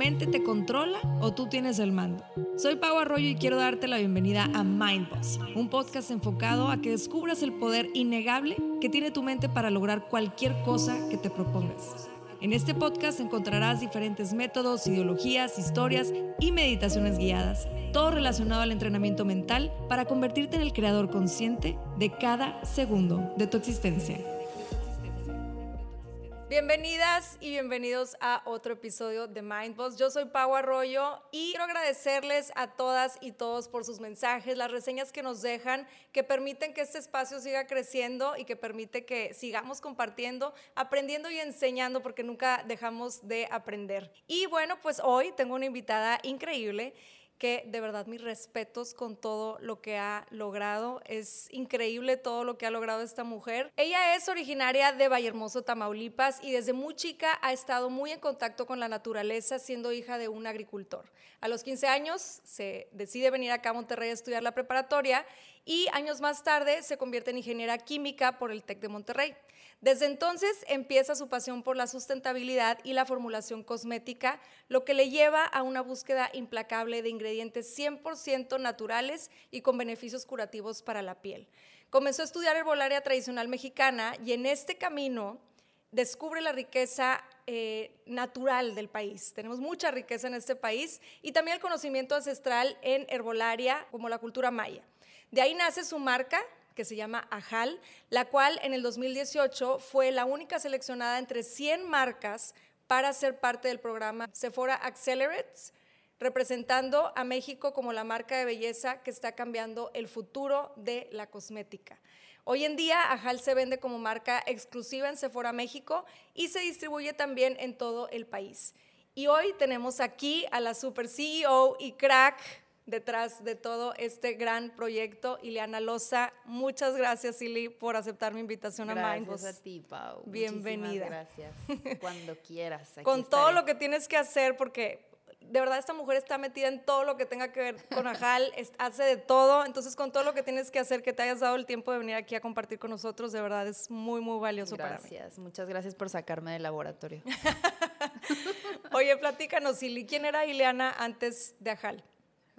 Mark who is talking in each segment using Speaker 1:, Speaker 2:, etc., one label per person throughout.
Speaker 1: Mente te controla o tú tienes el mando? Soy Pau Arroyo y quiero darte la bienvenida a Mindboss, un podcast enfocado a que descubras el poder innegable que tiene tu mente para lograr cualquier cosa que te propongas. En este podcast encontrarás diferentes métodos, ideologías, historias y meditaciones guiadas, todo relacionado al entrenamiento mental para convertirte en el creador consciente de cada segundo de tu existencia. Bienvenidas y bienvenidos a otro episodio de Mindboss. Yo soy Pau Arroyo y quiero agradecerles a todas y todos por sus mensajes, las reseñas que nos dejan, que permiten que este espacio siga creciendo y que permite que sigamos compartiendo, aprendiendo y enseñando porque nunca dejamos de aprender. Y bueno, pues hoy tengo una invitada increíble que de verdad mis respetos con todo lo que ha logrado. Es increíble todo lo que ha logrado esta mujer. Ella es originaria de Vallehermoso, Tamaulipas y desde muy chica ha estado muy en contacto con la naturaleza siendo hija de un agricultor. A los 15 años se decide venir acá a Monterrey a estudiar la preparatoria y años más tarde se convierte en ingeniera química por el TEC de Monterrey. Desde entonces empieza su pasión por la sustentabilidad y la formulación cosmética, lo que le lleva a una búsqueda implacable de ingredientes 100% naturales y con beneficios curativos para la piel. Comenzó a estudiar herbolaria tradicional mexicana y en este camino descubre la riqueza eh, natural del país. Tenemos mucha riqueza en este país y también el conocimiento ancestral en herbolaria como la cultura maya. De ahí nace su marca, que se llama Ajal, la cual en el 2018 fue la única seleccionada entre 100 marcas para ser parte del programa Sephora Accelerates, representando a México como la marca de belleza que está cambiando el futuro de la cosmética. Hoy en día, Ajal se vende como marca exclusiva en Sephora México y se distribuye también en todo el país. Y hoy tenemos aquí a la super CEO y crack detrás de todo este gran proyecto. Ileana Loza, muchas gracias, Ili, por aceptar mi invitación
Speaker 2: a
Speaker 1: Mindboss.
Speaker 2: Gracias a ti, Pau.
Speaker 1: Bienvenida.
Speaker 2: gracias. Cuando quieras.
Speaker 1: Con todo lo que tienes que hacer, porque de verdad esta mujer está metida en todo lo que tenga que ver con Ajal, hace de todo, entonces con todo lo que tienes que hacer, que te hayas dado el tiempo de venir aquí a compartir con nosotros, de verdad es muy, muy valioso
Speaker 2: para
Speaker 1: mí.
Speaker 2: Gracias, muchas gracias por sacarme del laboratorio.
Speaker 1: Oye, platícanos, Ili, ¿quién era Ileana antes de Ajal?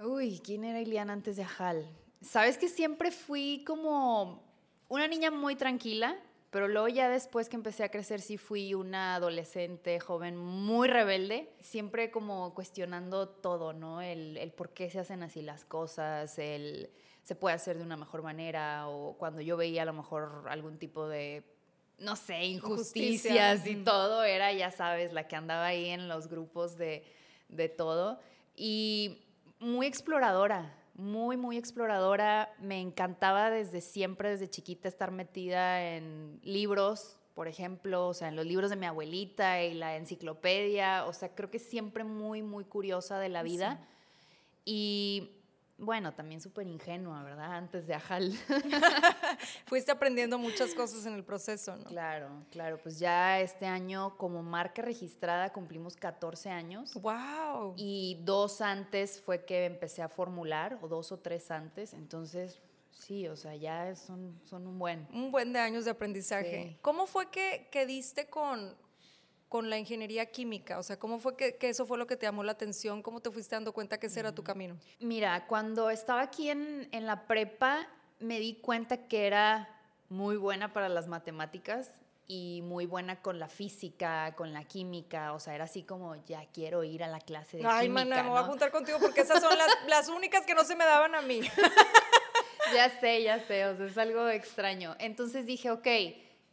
Speaker 2: Uy, ¿quién era Iliana antes de Ajal? Sabes que siempre fui como una niña muy tranquila, pero luego ya después que empecé a crecer sí fui una adolescente joven muy rebelde, siempre como cuestionando todo, ¿no? El, el por qué se hacen así las cosas, el se puede hacer de una mejor manera o cuando yo veía a lo mejor algún tipo de no sé, injusticias y todo, era, ya sabes, la que andaba ahí en los grupos de, de todo. Y muy exploradora, muy, muy exploradora. Me encantaba desde siempre, desde chiquita, estar metida en libros, por ejemplo, o sea, en los libros de mi abuelita y la enciclopedia. O sea, creo que siempre muy, muy curiosa de la vida. Y bueno, también súper ingenua, ¿verdad? Antes de Ajal.
Speaker 1: Fuiste aprendiendo muchas cosas en el proceso, ¿no?
Speaker 2: Claro, claro. Pues ya este año como marca registrada cumplimos 14 años.
Speaker 1: ¡Wow!
Speaker 2: Y dos antes fue que empecé a formular, o dos o tres antes. Entonces, sí, o sea, ya son, son un buen.
Speaker 1: Un buen de años de aprendizaje. ¿Cómo fue que, que diste con, con la ingeniería química? O sea, ¿cómo fue que, eso fue lo que te llamó la atención? ¿Cómo te fuiste dando cuenta que ese era tu camino?
Speaker 2: Mira, cuando estaba aquí en, en la prepa, me di cuenta que era muy buena para las matemáticas y muy buena con la física, con la química, o sea, era así como, ya quiero ir a la clase de
Speaker 1: Ay,
Speaker 2: química.
Speaker 1: Ay, mana, me voy a juntar contigo porque esas son las, las únicas que no se me daban a mí.
Speaker 2: ya sé, ya sé, o sea, es algo extraño. Entonces dije, ok,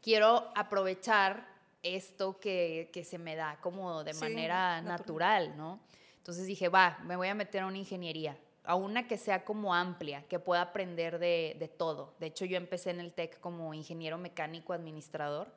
Speaker 2: quiero aprovechar esto que, que se me da como de manera natural. ¿no? Entonces dije, va, me voy a meter a una ingeniería. a una que sea como amplia, que pueda aprender de, de todo. De hecho, yo empecé en el TEC como ingeniero mecánico administrador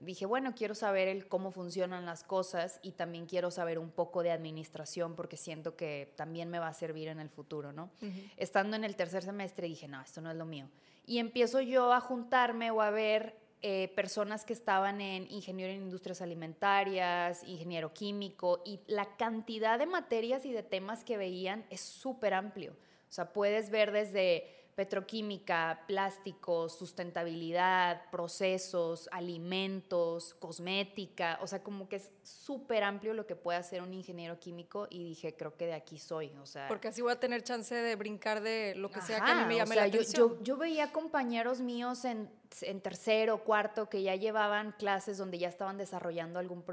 Speaker 2: dije, bueno, quiero saber el cómo funcionan las cosas y también quiero saber un poco de administración porque siento que también me va a servir en el futuro, ¿no? Estando en el tercer semestre dije, no, esto no es lo mío. Y empiezo yo a juntarme o a ver eh, personas que estaban en ingeniero en industrias alimentarias, ingeniero químico, y la cantidad de materias y de temas que veían es súper amplio. O sea, puedes ver desde petroquímica, plásticos, sustentabilidad, procesos, alimentos, cosmética, o sea, como que es súper amplio lo que puede hacer un ingeniero químico y dije, creo que de aquí soy, o sea...
Speaker 1: Porque así voy a tener chance de brincar de lo que sea que a mí me llame la atención.
Speaker 2: Yo, yo veía compañeros míos en en tercero, cuarto, que ya llevaban clases donde ya estaban desarrollando algún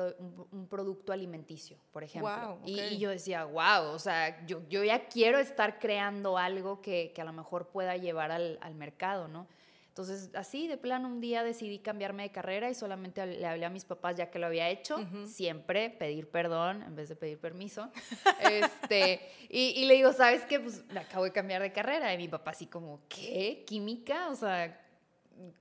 Speaker 2: un, producto alimenticio, por ejemplo. y, yo decía, wow, o sea, yo, yo ya quiero estar creando algo que, que a lo mejor pueda llevar al, al, mercado, ¿no? Entonces, así de plano, un día decidí cambiarme de carrera y solamente le hablé a mis papás ya que lo había hecho, siempre pedir perdón en vez de pedir permiso. este, y, y, le digo, ¿sabes qué? Pues me acabo de cambiar de carrera. Y mi papá así como, ¿qué? ¿Química? O sea,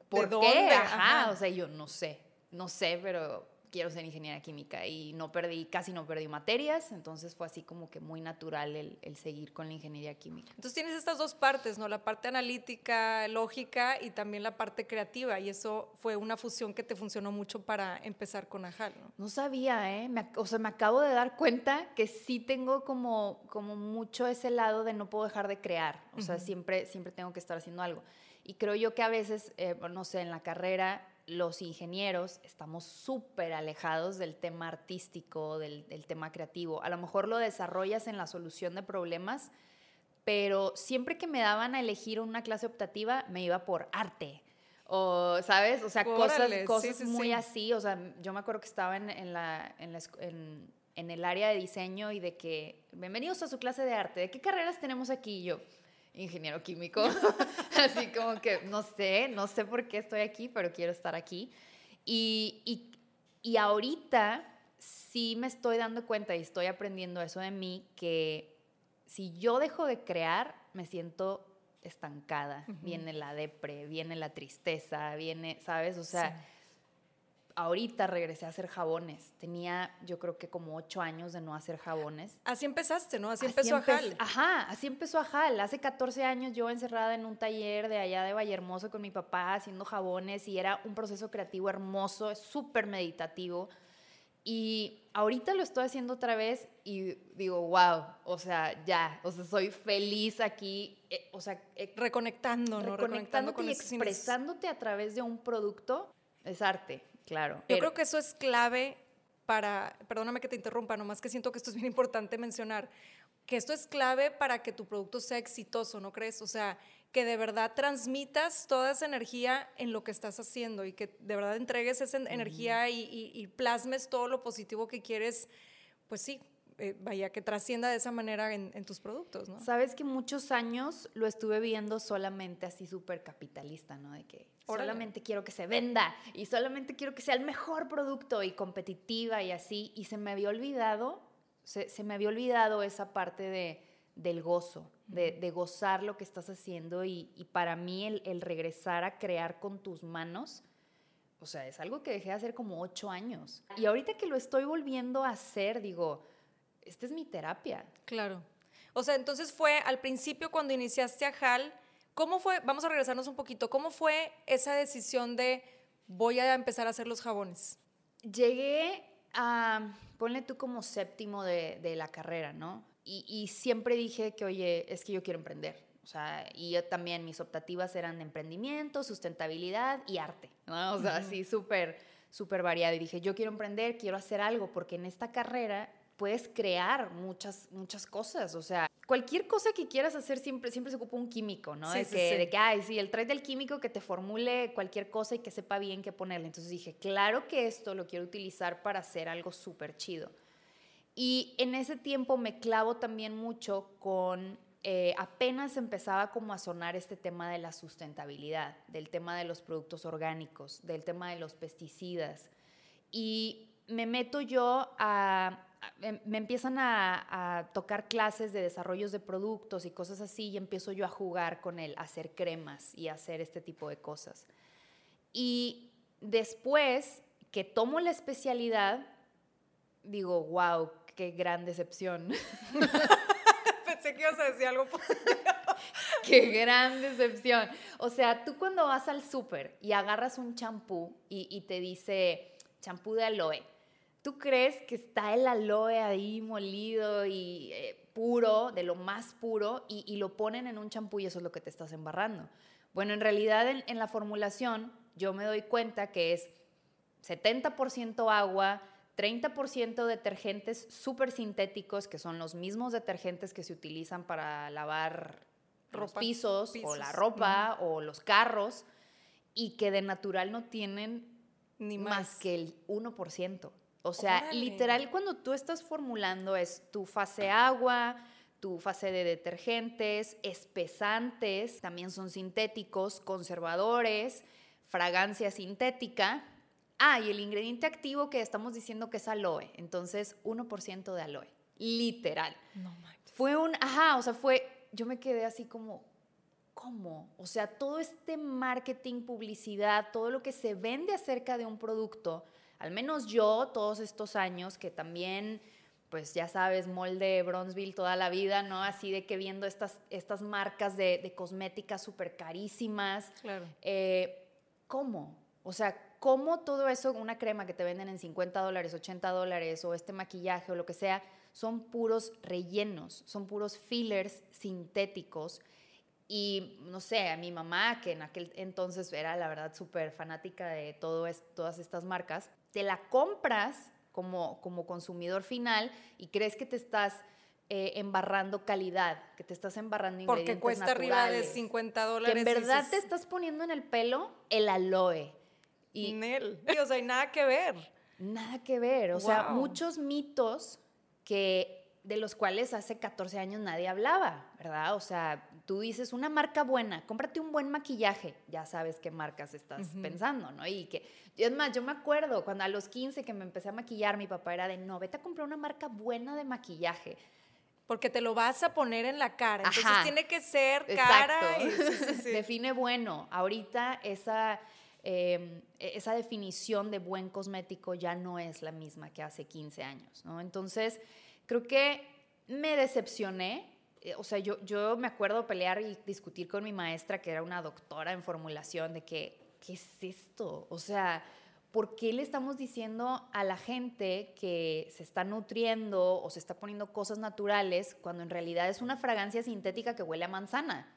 Speaker 2: ¿por qué? Ajá, o sea, yo no sé, no sé, pero quiero ser ingeniera química y no perdí, casi no perdí materias, entonces fue así como que muy natural el, seguir con la ingeniería química.
Speaker 1: Entonces tienes estas dos partes, ¿no? La parte analítica, lógica y también la parte creativa y eso fue una fusión que te funcionó mucho para empezar con Ajal, ¿no?
Speaker 2: No sabía, ¿eh? o sea, me acabo de dar cuenta que sí tengo como, como mucho ese lado de no puedo dejar de crear, o sea, siempre, siempre tengo que estar haciendo algo. Y creo yo que a veces, eh, no sé, en la carrera los ingenieros estamos súper alejados del tema artístico, del, tema creativo. A lo mejor lo desarrollas en la solución de problemas, pero siempre que me daban a elegir una clase optativa, me iba por arte. O, ¿sabes? O sea, cosas, cosas muy así. O sea, yo me acuerdo que estaba en, la, en, en el área de diseño y de que, bienvenidos a su clase de arte, ¿de qué carreras tenemos aquí? Y yo, ingeniero químico. Así como que no sé, no sé por qué estoy aquí, pero quiero estar aquí. Y, y, y ahorita sí me estoy dando cuenta y estoy aprendiendo eso de mí, que si yo dejo de crear, me siento estancada. Viene la depre, viene la tristeza, viene, ¿sabes? O sea, ahorita regresé a hacer jabones. Tenía, yo creo que como ocho años de no hacer jabones.
Speaker 1: Así empezaste, ¿no? Así, empezó Ajal.
Speaker 2: Ajá, así empezó Ajal. Hace 14 años yo encerrada en un taller de allá de Vallehermoso con mi papá haciendo jabones y era un proceso creativo hermoso, súper meditativo. Y ahorita lo estoy haciendo otra vez y digo, wow, o sea, ya, o sea, soy feliz aquí, eh, o sea,
Speaker 1: eh, reconectando, ¿no?
Speaker 2: Reconectándote y expresándote a través de un producto es arte. Claro.
Speaker 1: Yo creo que eso es clave para, perdóname que te interrumpa, nomás que siento que esto es bien importante mencionar, que esto es clave para que tu producto sea exitoso, ¿no crees? O sea, que de verdad transmitas toda esa energía en lo que estás haciendo y que de verdad entregues esa energía y, plasmes todo lo positivo que quieres, pues sí, eh, vaya, que trascienda de esa manera en, tus productos, ¿no?
Speaker 2: Sabes que muchos años lo estuve viendo solamente así súper capitalista, ¿no? De que solamente quiero que se venda y solamente quiero que sea el mejor producto y competitiva y así. Y se me había olvidado, se, me había olvidado esa parte de, del gozo, de, gozar lo que estás haciendo y, para mí el, el regresar a crear con tus manos, o sea, es algo que dejé de hacer como ocho años. Y ahorita que lo estoy volviendo a hacer, digo, esta es mi terapia.
Speaker 1: Claro. O sea, entonces fue al principio cuando iniciaste a HAL, ¿cómo fue? Vamos a regresarnos un poquito. ¿Cómo fue esa decisión de voy a empezar a hacer los jabones?
Speaker 2: Llegué a, ponle tú como séptimo de, de la carrera, ¿no? Y, y, siempre dije que, oye, es que yo quiero emprender. O sea, y yo también mis optativas eran de emprendimiento, sustentabilidad y arte, ¿no? O sea, así súper, súper variado. Y dije, yo quiero emprender, quiero hacer algo, porque en esta carrera puedes crear muchas, muchas cosas. O sea, cualquier cosa que quieras hacer siempre, siempre se ocupa un químico, ¿no? de, que, de que, ay, sí, el trade del químico que te formule cualquier cosa y que sepa bien qué ponerle. Entonces dije, claro que esto lo quiero utilizar para hacer algo súper chido. Y en ese tiempo me clavo también mucho con, eh, apenas empezaba como a sonar este tema de la sustentabilidad, del tema de los productos orgánicos, del tema de los pesticidas. Y me meto yo a, me empiezan a, a, tocar clases de desarrollos de productos y cosas así y empiezo yo a jugar con él, a hacer cremas y a hacer este tipo de cosas. Y después que tomo la especialidad, digo, wow, qué gran decepción.
Speaker 1: Pensé que ibas a decir algo
Speaker 2: Qué gran decepción. O sea, tú cuando vas al súper y agarras un champú y, te dice champú de aloe, ¿tú crees que está el aloe ahí molido y eh, puro, de lo más puro, y, lo ponen en un champú y eso es lo que te estás embarrando? Bueno, en realidad en la formulación yo me doy cuenta que es 70% agua, 30% detergentes súper sintéticos, que son los mismos detergentes que se utilizan para lavar los pisos, o la ropa o los carros, y que de natural no tienen ni más, que el 1%. O sea, literal, cuando tú estás formulando es tu fase agua, tu fase de detergentes, espesantes, también son sintéticos, conservadores, fragancia sintética, Ah, y el ingrediente activo que estamos diciendo que es aloe. Entonces, 1% de aloe. Literal. No Fue un, ajá, o sea, fue, yo me quedé así como, ¿cómo? O sea, todo este marketing, publicidad, todo lo que se vende acerca de un producto, al menos yo, todos estos años, que también, pues ya sabes, molde Bronzeville toda la vida, ¿no? Así de que viendo estas, estas marcas de, de cosméticas súper carísimas.
Speaker 1: Claro.
Speaker 2: Eh, ¿Cómo? O sea, cómo todo eso, una crema que te venden en 50 dólares, 80 dólares, o este maquillaje o lo que sea, son puros rellenos, son puros fillers sintéticos. Y no sé, a mi mamá, que en aquel entonces era la verdad súper fanática de todo todas estas marcas, te la compras como, como consumidor final y crees que te estás eh, embarrando calidad, que te estás embarrando ingredientes
Speaker 1: Porque cuesta arriba de 50 dólares.
Speaker 2: Que en verdad te estás poniendo en el pelo el aloe
Speaker 1: y, Nel. o sea, hay nada que ver.
Speaker 2: Nada que ver. O sea, muchos mitos que de los cuales hace 14 años nadie hablaba, ¿verdad? O sea, tú dices una marca buena, cómprate un buen maquillaje, ya sabes qué marcas estás pensando, ¿no? Y que, es más, yo me acuerdo cuando a los 15 que me empecé a maquillar, mi papá era de, no, vete a comprar una marca buena de maquillaje.
Speaker 1: Porque te lo vas a poner en la cara, entonces tiene que ser cara.
Speaker 2: Define bueno. Ahorita esa Em, e-, esa definición de buen cosmético ya no es la misma que hace 15 años, ¿no? Entonces, creo que me decepcioné. Eh, o sea, yo, yo me acuerdo pelear y discutir con mi maestra, que era una doctora en formulación, de que, ¿qué es esto? O sea, ¿por qué le estamos diciendo a la gente que se está nutriendo o se está poniendo cosas naturales cuando en realidad es una fragancia sintética que huele a manzana?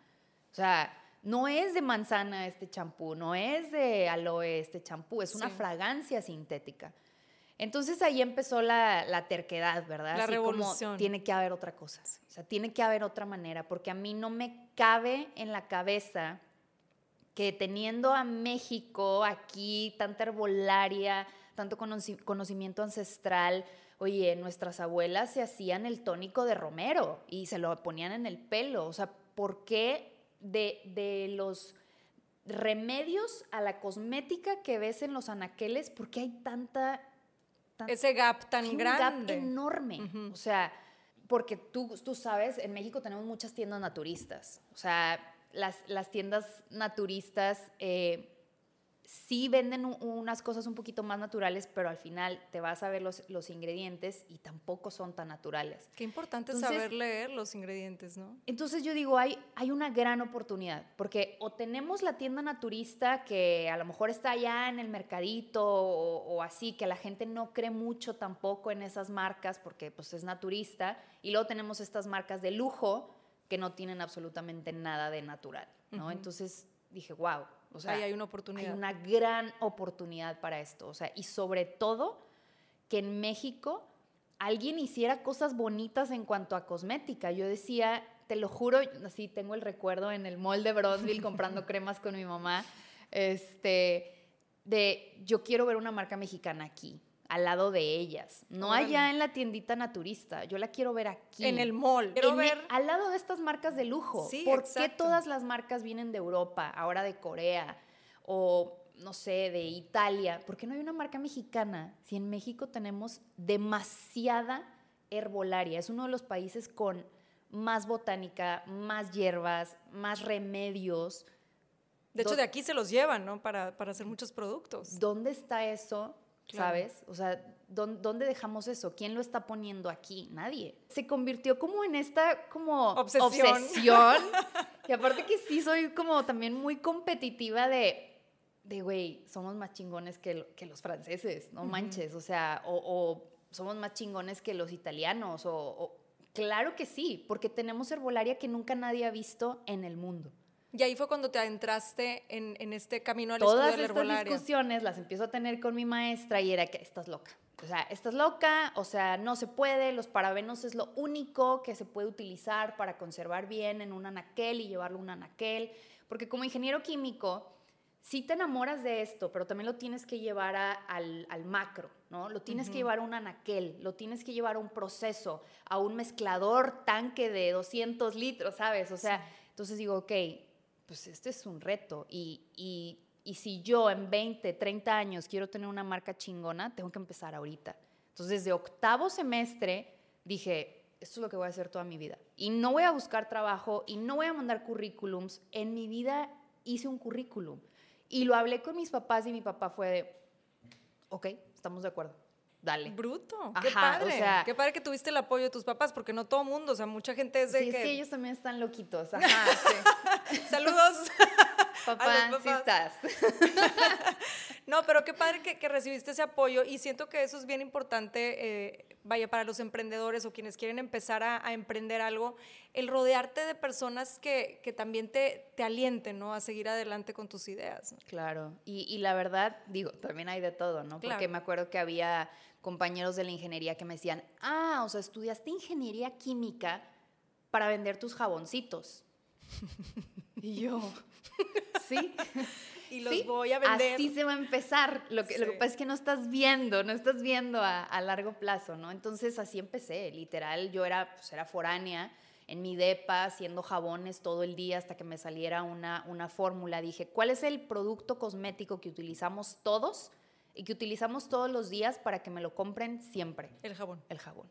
Speaker 2: O sea, no es de manzana este champú, no es de aloe este champú, es una fragancia sintética. Entonces ahí empezó la, terquedad, ¿verdad?
Speaker 1: La revolución.
Speaker 2: tiene que haber otra cosa, o sea, tiene que haber otra manera, porque a mí no me cabe en la cabeza que teniendo a México aquí tanta herbolaria, tanto conocimiento ancestral, oye, nuestras abuelas se hacían el tónico de romero y se lo ponían en el pelo, o sea, ¿por qué de, los remedios a la cosmética que ves en los anaqueles, porque hay tanta...
Speaker 1: Ese gap tan grande.
Speaker 2: Un gap enorme. O sea, porque tú, tú sabes, en México tenemos muchas tiendas naturistas. O sea, las, las tiendas naturistas... Eh, sí venden unas cosas un poquito más naturales, pero al final te vas a ver los, los ingredientes y tampoco son tan naturales.
Speaker 1: Qué importante saber leer los ingredientes, ¿no?
Speaker 2: Entonces yo digo, hay, hay una gran oportunidad, porque o tenemos la tienda naturista que a lo mejor está allá en el mercadito o, así, que la gente no cree mucho tampoco en esas marcas porque pues es naturista, y luego tenemos estas marcas de lujo que no tienen absolutamente nada de natural, ¿no? Entonces dije, wow, o sea,
Speaker 1: Ahí hay una oportunidad.
Speaker 2: Hay una gran oportunidad para esto. O sea, y sobre todo que en México alguien hiciera cosas bonitas en cuanto a cosmética. Yo decía, te lo juro, así tengo el recuerdo en el mall de Bronzeville comprando cremas con mi mamá, este, de yo quiero ver una marca mexicana aquí al lado de ellas, no allá en la tiendita naturista. Yo la quiero ver aquí.
Speaker 1: En el mall. Quiero ver.
Speaker 2: al lado de estas marcas de lujo.
Speaker 1: Sí,
Speaker 2: ¿Por qué todas las marcas vienen de Europa, ahora de Corea? O no sé, de Italia. ¿Por qué no hay una marca mexicana si en México tenemos demasiada herbolaria? Es uno de los países con más botánica, más hierbas, más remedios.
Speaker 1: De hecho, de aquí se los llevan, ¿no? Para, para hacer muchos productos.
Speaker 2: ¿Dónde está eso? ¿Sabes? O sea, ¿dónde dejamos eso? ¿Quién lo está poniendo aquí? Nadie. Se convirtió como en esta como
Speaker 1: obsesión.
Speaker 2: y aparte que sí soy como también muy competitiva de, de güey, somos más chingones que, que los franceses, no manches. O sea, o, somos más chingones que los italianos. O, claro que sí, porque tenemos herbolaria que nunca nadie ha visto en el mundo.
Speaker 1: Y ahí fue cuando te adentraste en, en este camino al
Speaker 2: Todas
Speaker 1: estudio de
Speaker 2: la estas discusiones las empiezo a tener con mi maestra y era que estás loca. O sea, estás loca, o sea, no se puede, los parabenos es lo único que se puede utilizar para conservar bien en un anaquel y llevarlo a un anaquel, porque como ingeniero químico, sí te enamoras de esto, pero también lo tienes que llevar al, al, macro, ¿no? Lo tienes que llevar a un anaquel, lo tienes que llevar a un proceso, a un mezclador tanque de 200 litros, ¿sabes? O sea, entonces digo, ok, pues este es un reto y, y, y, si yo en 20, 30 años quiero tener una marca chingona, tengo que empezar ahorita. Entonces, desde octavo semestre dije, esto es lo que voy a hacer toda mi vida. Y no voy a buscar trabajo y no voy a mandar currículums. En mi vida hice un currículum. Y lo hablé con mis papás y mi papá fue de, ok, estamos de acuerdo dale.
Speaker 1: Bruto. qué padre. O sea, qué padre que tuviste el apoyo de tus papás, porque no todo mundo, o sea, mucha gente es de
Speaker 2: sí,
Speaker 1: que...
Speaker 2: es que ellos también están loquitos. Ajá,
Speaker 1: sí. Saludos.
Speaker 2: Papá, sí estás.
Speaker 1: no, pero qué padre que, recibiste ese apoyo y siento que eso es bien importante, eh, vaya, para los emprendedores o quienes quieren empezar a, emprender algo, el rodearte de personas que, que también te, te, alienten, ¿no? A seguir adelante con tus ideas.
Speaker 2: Claro, y, y, la verdad, digo, también hay de todo, ¿no? Porque me acuerdo que había compañeros de la ingeniería que me decían, ah, o sea, estudiaste ingeniería química para vender tus jaboncitos. Y yo, sí.
Speaker 1: y los voy a vender.
Speaker 2: Así se va a empezar. Lo que, lo que pasa es que no estás viendo, no estás viendo a, a, largo plazo, ¿no? Entonces así empecé, literal. Yo era, pues, era foránea en mi depa haciendo jabones todo el día hasta que me saliera una, una fórmula. Dije, ¿cuál es el producto cosmético que utilizamos todos y que utilizamos todos los días para que me lo compren siempre?
Speaker 1: El jabón.
Speaker 2: El jabón.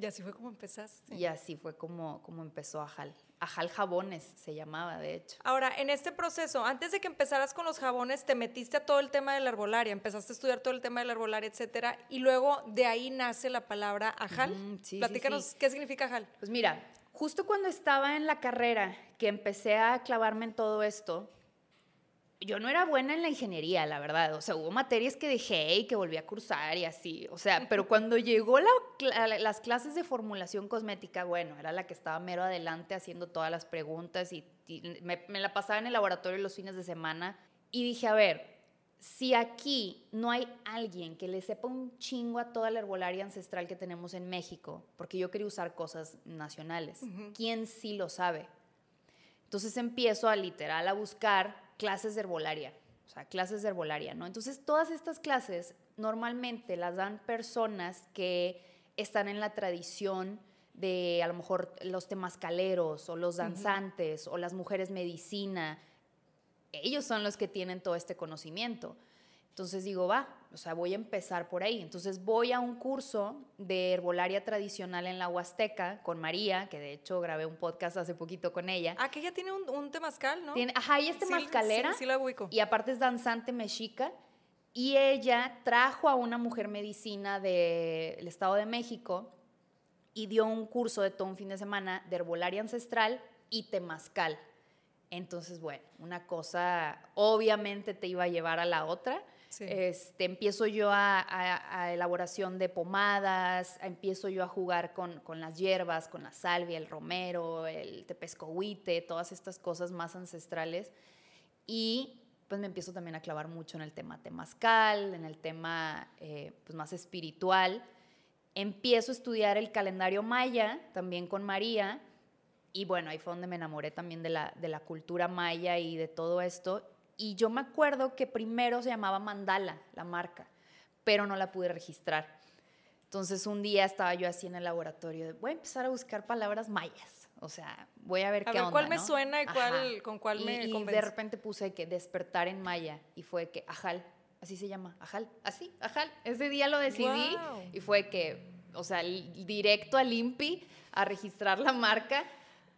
Speaker 1: Y así fue como empezaste.
Speaker 2: Y así fue como, como empezó Ajal. Ajal Jabones se llamaba, de hecho.
Speaker 1: Ahora, en este proceso, antes de que empezaras con los jabones, te metiste a todo el tema de la herbolaria, empezaste a estudiar todo el tema de la herbolaria, etcétera, y luego de ahí nace la palabra Ajal. Platícanos, ¿qué significa Ajal?
Speaker 2: Pues mira, justo cuando estaba en la carrera, que empecé a clavarme en todo esto, yo no era buena en la ingeniería, la verdad. O sea, hubo materias que dejé y que volví a cursar y así. O sea, pero cuando llegó las clases de formulación cosmética, bueno, era la que estaba mero adelante haciendo todas las preguntas y, me, me, la pasaba en el laboratorio los fines de semana. Y dije, a ver, si aquí no hay alguien que le sepa un chingo a toda la herbolaria ancestral que tenemos en México, porque yo quería usar cosas nacionales, ¿quién sí lo sabe? Entonces empiezo a literal a buscar clases de herbolaria, o sea, clases de herbolaria, ¿no? Entonces, todas estas clases normalmente las dan personas que están en la tradición de a lo mejor los temascaleros o los danzantes o las mujeres medicina. Ellos son los que tienen todo este conocimiento. Entonces digo, va, o sea, voy a empezar por ahí. Entonces voy a un curso de herbolaria tradicional en la Huasteca con María, que de hecho grabé un podcast hace poquito con ella.
Speaker 1: Ah, que ella tiene un, un temazcal, ¿no?
Speaker 2: Tiene, ajá, ella es temazcalera.
Speaker 1: Sí, sí, la ubico.
Speaker 2: Y aparte es danzante mexica. Y ella trajo a una mujer medicina del Estado de México y dio un curso de todo un fin de semana de herbolaria ancestral y temazcal. Entonces, bueno, una cosa obviamente te iba a llevar a la otra. Este, empiezo yo a, elaboración de pomadas, empiezo yo a jugar con, con, las hierbas, con la salvia, el romero, el tepescohuite, todas estas cosas más ancestrales. Y pues me empiezo también a clavar mucho en el tema temazcal, en el tema eh, pues más espiritual. Empiezo a estudiar el calendario maya, también con María, y bueno, ahí fue donde me enamoré también de la, de la cultura maya y de todo esto. Y yo me acuerdo que primero se llamaba Mandala, la marca, pero no la pude registrar. Entonces un día estaba yo así en el laboratorio, de, voy a empezar a buscar palabras mayas. O sea, voy a ver
Speaker 1: a
Speaker 2: qué
Speaker 1: ver,
Speaker 2: onda,
Speaker 1: ¿cuál me
Speaker 2: ¿no?
Speaker 1: suena y cuál, con cuál
Speaker 2: y,
Speaker 1: me
Speaker 2: y
Speaker 1: convence?
Speaker 2: de repente puse que despertar en maya y fue que ajal, así se llama, ajal, así, ajal. Ese día lo decidí
Speaker 1: Guau.
Speaker 2: y fue que, o sea, directo al INPI a registrar la marca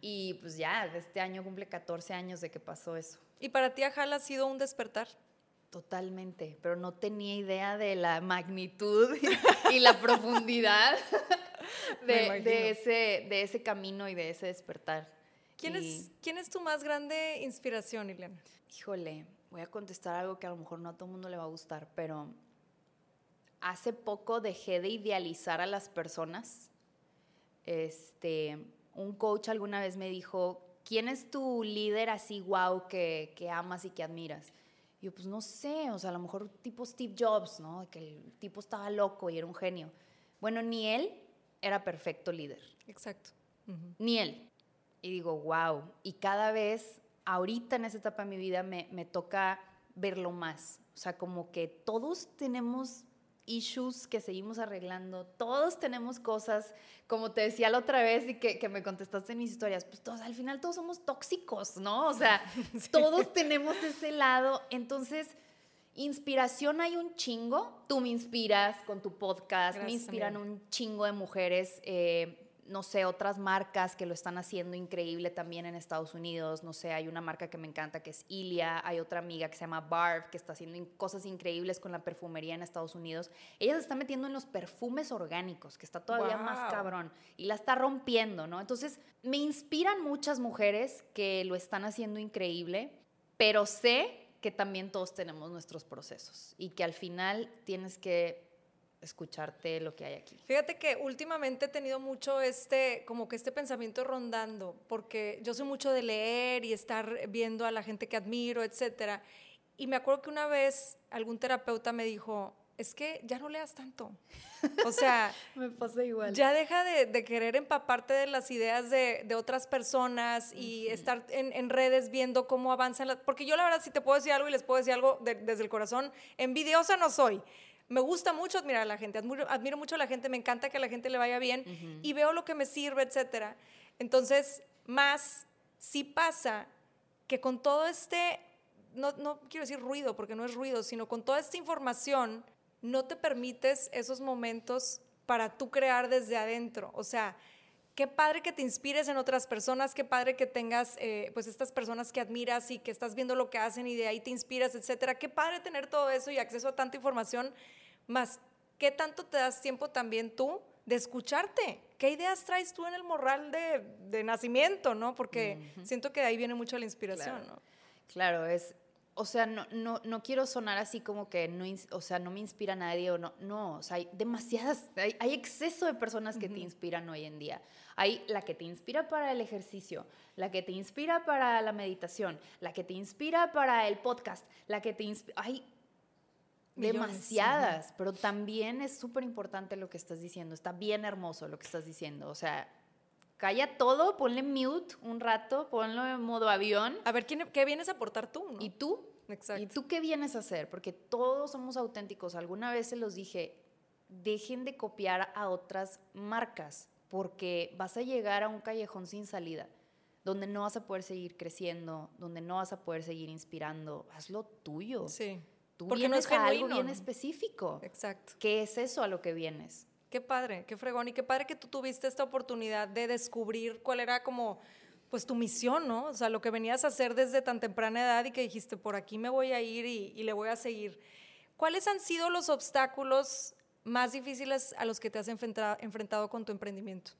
Speaker 2: y pues ya, este año cumple 14 años de que pasó eso.
Speaker 1: ¿Y para ti Ajal ha sido un despertar?
Speaker 2: Totalmente, pero no tenía idea de la magnitud y la profundidad de, de ese, de ese camino y de ese despertar.
Speaker 1: ¿Quién,
Speaker 2: Y-
Speaker 1: es, ¿Quién es tu más grande inspiración, Ileana?
Speaker 2: Híjole, voy a contestar algo que a lo mejor no a todo el mundo le va a gustar, pero hace poco dejé de idealizar a las personas. Este, un coach alguna vez me dijo, ¿quién es tu líder así wow que, que amas y que admiras? Y yo, pues no sé, o sea, a lo mejor tipo Steve Jobs, ¿no? Que el tipo estaba loco y era un genio. Bueno, ni él era perfecto líder
Speaker 1: Exacto. Ujú.
Speaker 2: ni él. Y digo, wow. Y cada vez, ahorita en esta etapa de mi vida, me, me toca verlo más. O sea, como que todos tenemos issues que seguimos arreglando, todos tenemos cosas, como te decía la otra vez y que, que me contestaste en mis historias, pues todos, al final todos somos tóxicos, ¿no? O sea, todos tenemos ese lado. Entonces, inspiración hay un chingo. Tú me inspiras con tu podcast, me inspiran un chingo de mujeres. eh, no sé, otras marcas que lo están haciendo increíble también en Estados Unidos. No sé, hay una marca que me encanta que es Ilia, hay otra amiga que se llama Barb que está haciendo cosas increíbles con la perfumería en Estados Unidos. Ella se está metiendo en los perfumes orgánicos, que está todavía más
Speaker 1: Guau.
Speaker 2: cabrón, y la está rompiendo, ¿no? Entonces, me inspiran muchas mujeres que lo están haciendo increíble, pero sé que también todos tenemos nuestros procesos y que al final tienes que escucharte lo que hay aquí.
Speaker 1: Fíjate que últimamente he tenido mucho este, como que este pensamiento rondando, porque yo soy mucho de leer y estar viendo a la gente que admiro, etcétera. Y me acuerdo que una vez algún terapeuta me dijo, es que ya no leas tanto. O sea,
Speaker 2: Me pasa igual.
Speaker 1: ya deja de, de querer empaparte de las ideas de, de otras personas y estar en, en redes viendo cómo avanzan las... Porque yo la verdad, si te puedo decir algo y les puedo decir algo de- desde el corazón, envidiosa no soy. Me gusta mucho admirar a la gente, admiro, admiro mucho a la gente, me encanta que a la gente le vaya bien y veo lo que me sirve, etcétera. Entonces, más sí pasa que con todo este, no, no quiero decir ruido, porque no es ruido, sino con toda esta información, no te permites esos momentos para tú crear desde adentro. O sea, qué padre que te inspires en otras personas, qué padre que tengas eh, pues estas personas que admiras y que estás viendo lo que hacen y de ahí te inspiras, etcétera. Qué padre tener todo eso y acceso a tanta información, más qué tanto te das tiempo también tú de escucharte. ¿Qué ideas traes tú en el morral de, de nacimiento, no? Porque siento que de ahí viene mucho la inspiración,
Speaker 2: Claro.
Speaker 1: ¿no?
Speaker 2: Claro, es, o sea, no, no, no quiero sonar así como que no, o sea, no me inspira nadie o no, no, o sea, hay demasiadas, hay, hay exceso de personas que te inspiran hoy en día. Hay la que te inspira para el ejercicio, la que te inspira para la meditación, la que te inspira para el podcast, la que te inspira, hay
Speaker 1: Millones,
Speaker 2: demasiadas, pero también es súper importante lo que estás diciendo, está bien hermoso lo que estás diciendo, o sea, calla todo, ponle mute un rato, ponlo en modo avión.
Speaker 1: A ver, ¿quién- ¿qué vienes a aportar tú? no?
Speaker 2: ¿Y tú?
Speaker 1: Exacto.
Speaker 2: ¿Y tú qué vienes a hacer? Porque todos somos auténticos. Alguna vez se los dije, dejen de copiar a otras marcas, porque vas a llegar a un callejón sin salida, donde no vas a poder seguir creciendo, donde no vas a poder seguir inspirando. Haz lo tuyo.
Speaker 1: Sí.
Speaker 2: Tú
Speaker 1: Porque no
Speaker 2: vienes
Speaker 1: es
Speaker 2: a algo bien
Speaker 1: ¿no?
Speaker 2: específico.
Speaker 1: Exacto.
Speaker 2: ¿Qué es eso a lo que vienes?
Speaker 1: Qué padre, qué fregón y qué padre que tú tuviste esta oportunidad de descubrir cuál era como pues tu misión, ¿no? O sea, lo que venías a hacer desde tan temprana edad y que dijiste, por aquí me voy a ir y, le voy a seguir. ¿Cuáles han sido los obstáculos más difíciles a los que te has enfrenta- enfrentado con tu emprendimiento?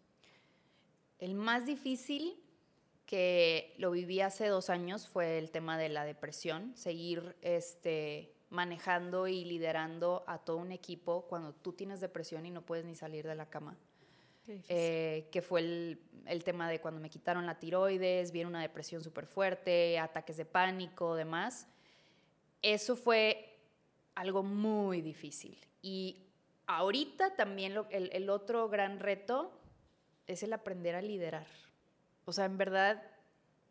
Speaker 2: El más difícil que lo viví hace dos años fue el tema de la depresión, seguir este, manejando y liderando a todo un equipo cuando tú tienes depresión y no puedes ni salir de la cama. Eh, que fue el, el tema de cuando me quitaron la tiroides, viene una depresión súper fuerte, ataques de pánico, demás. Eso fue algo muy difícil. Y ahorita también lo- el, el otro gran reto es el aprender a liderar. O sea, en verdad,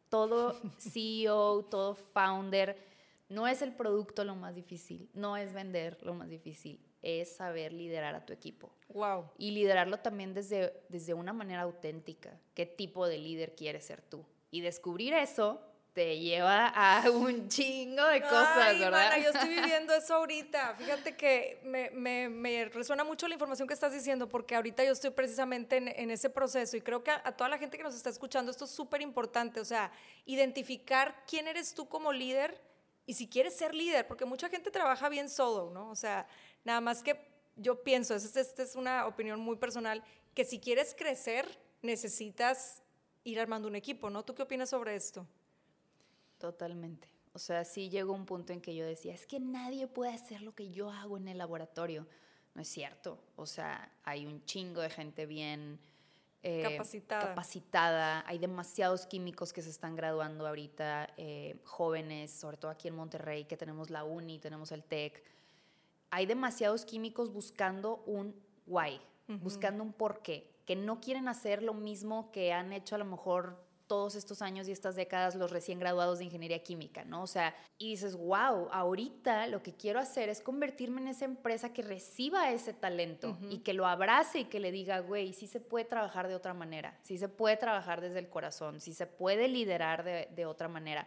Speaker 2: todo CEO, todo founder No es el producto lo más difícil, no es vender lo más difícil, es saber liderar a tu equipo.
Speaker 1: Wow.
Speaker 2: Y liderarlo también desde, desde una manera auténtica. ¿Qué tipo de líder quieres ser tú? Y descubrir eso te lleva a un chingo de cosas,
Speaker 1: Ay,
Speaker 2: ¿verdad?
Speaker 1: mana, yo estoy viviendo eso ahorita. Fíjate que me, me, me, resuena mucho la información que estás diciendo porque ahorita yo estoy precisamente en, en ese proceso y creo que a, a, toda la gente que nos está escuchando esto es súper importante, o sea, identificar quién eres tú como líder y si quieres ser líder, porque mucha gente trabaja bien solo, ¿no? O sea, nada más que yo pienso, esta es una opinión muy personal, que si quieres crecer necesitas ir armando un equipo, ¿no? ¿Tú qué opinas sobre esto?
Speaker 2: Totalmente. O sea, sí llegó un punto en que yo decía, es que nadie puede hacer lo que yo hago en el laboratorio. No es cierto. O sea, hay un chingo de gente bien
Speaker 1: eh, capacitada.
Speaker 2: capacitada. Hay demasiados químicos que se están graduando ahorita, eh, jóvenes, sobre todo aquí en Monterrey, que tenemos la UNI, tenemos el TEC. Hay demasiados químicos buscando un why, uh -huh. buscando un porqué, que no quieren hacer lo mismo que han hecho a lo mejor todos estos años y estas décadas los recién graduados de ingeniería química, ¿no? O sea, y dices, wow, ahorita lo que quiero hacer es convertirme en esa empresa que reciba ese talento uh -huh. y que lo abrace y que le diga, güey, sí se puede trabajar de otra manera, sí se puede trabajar desde el corazón, sí se puede liderar de, de otra manera.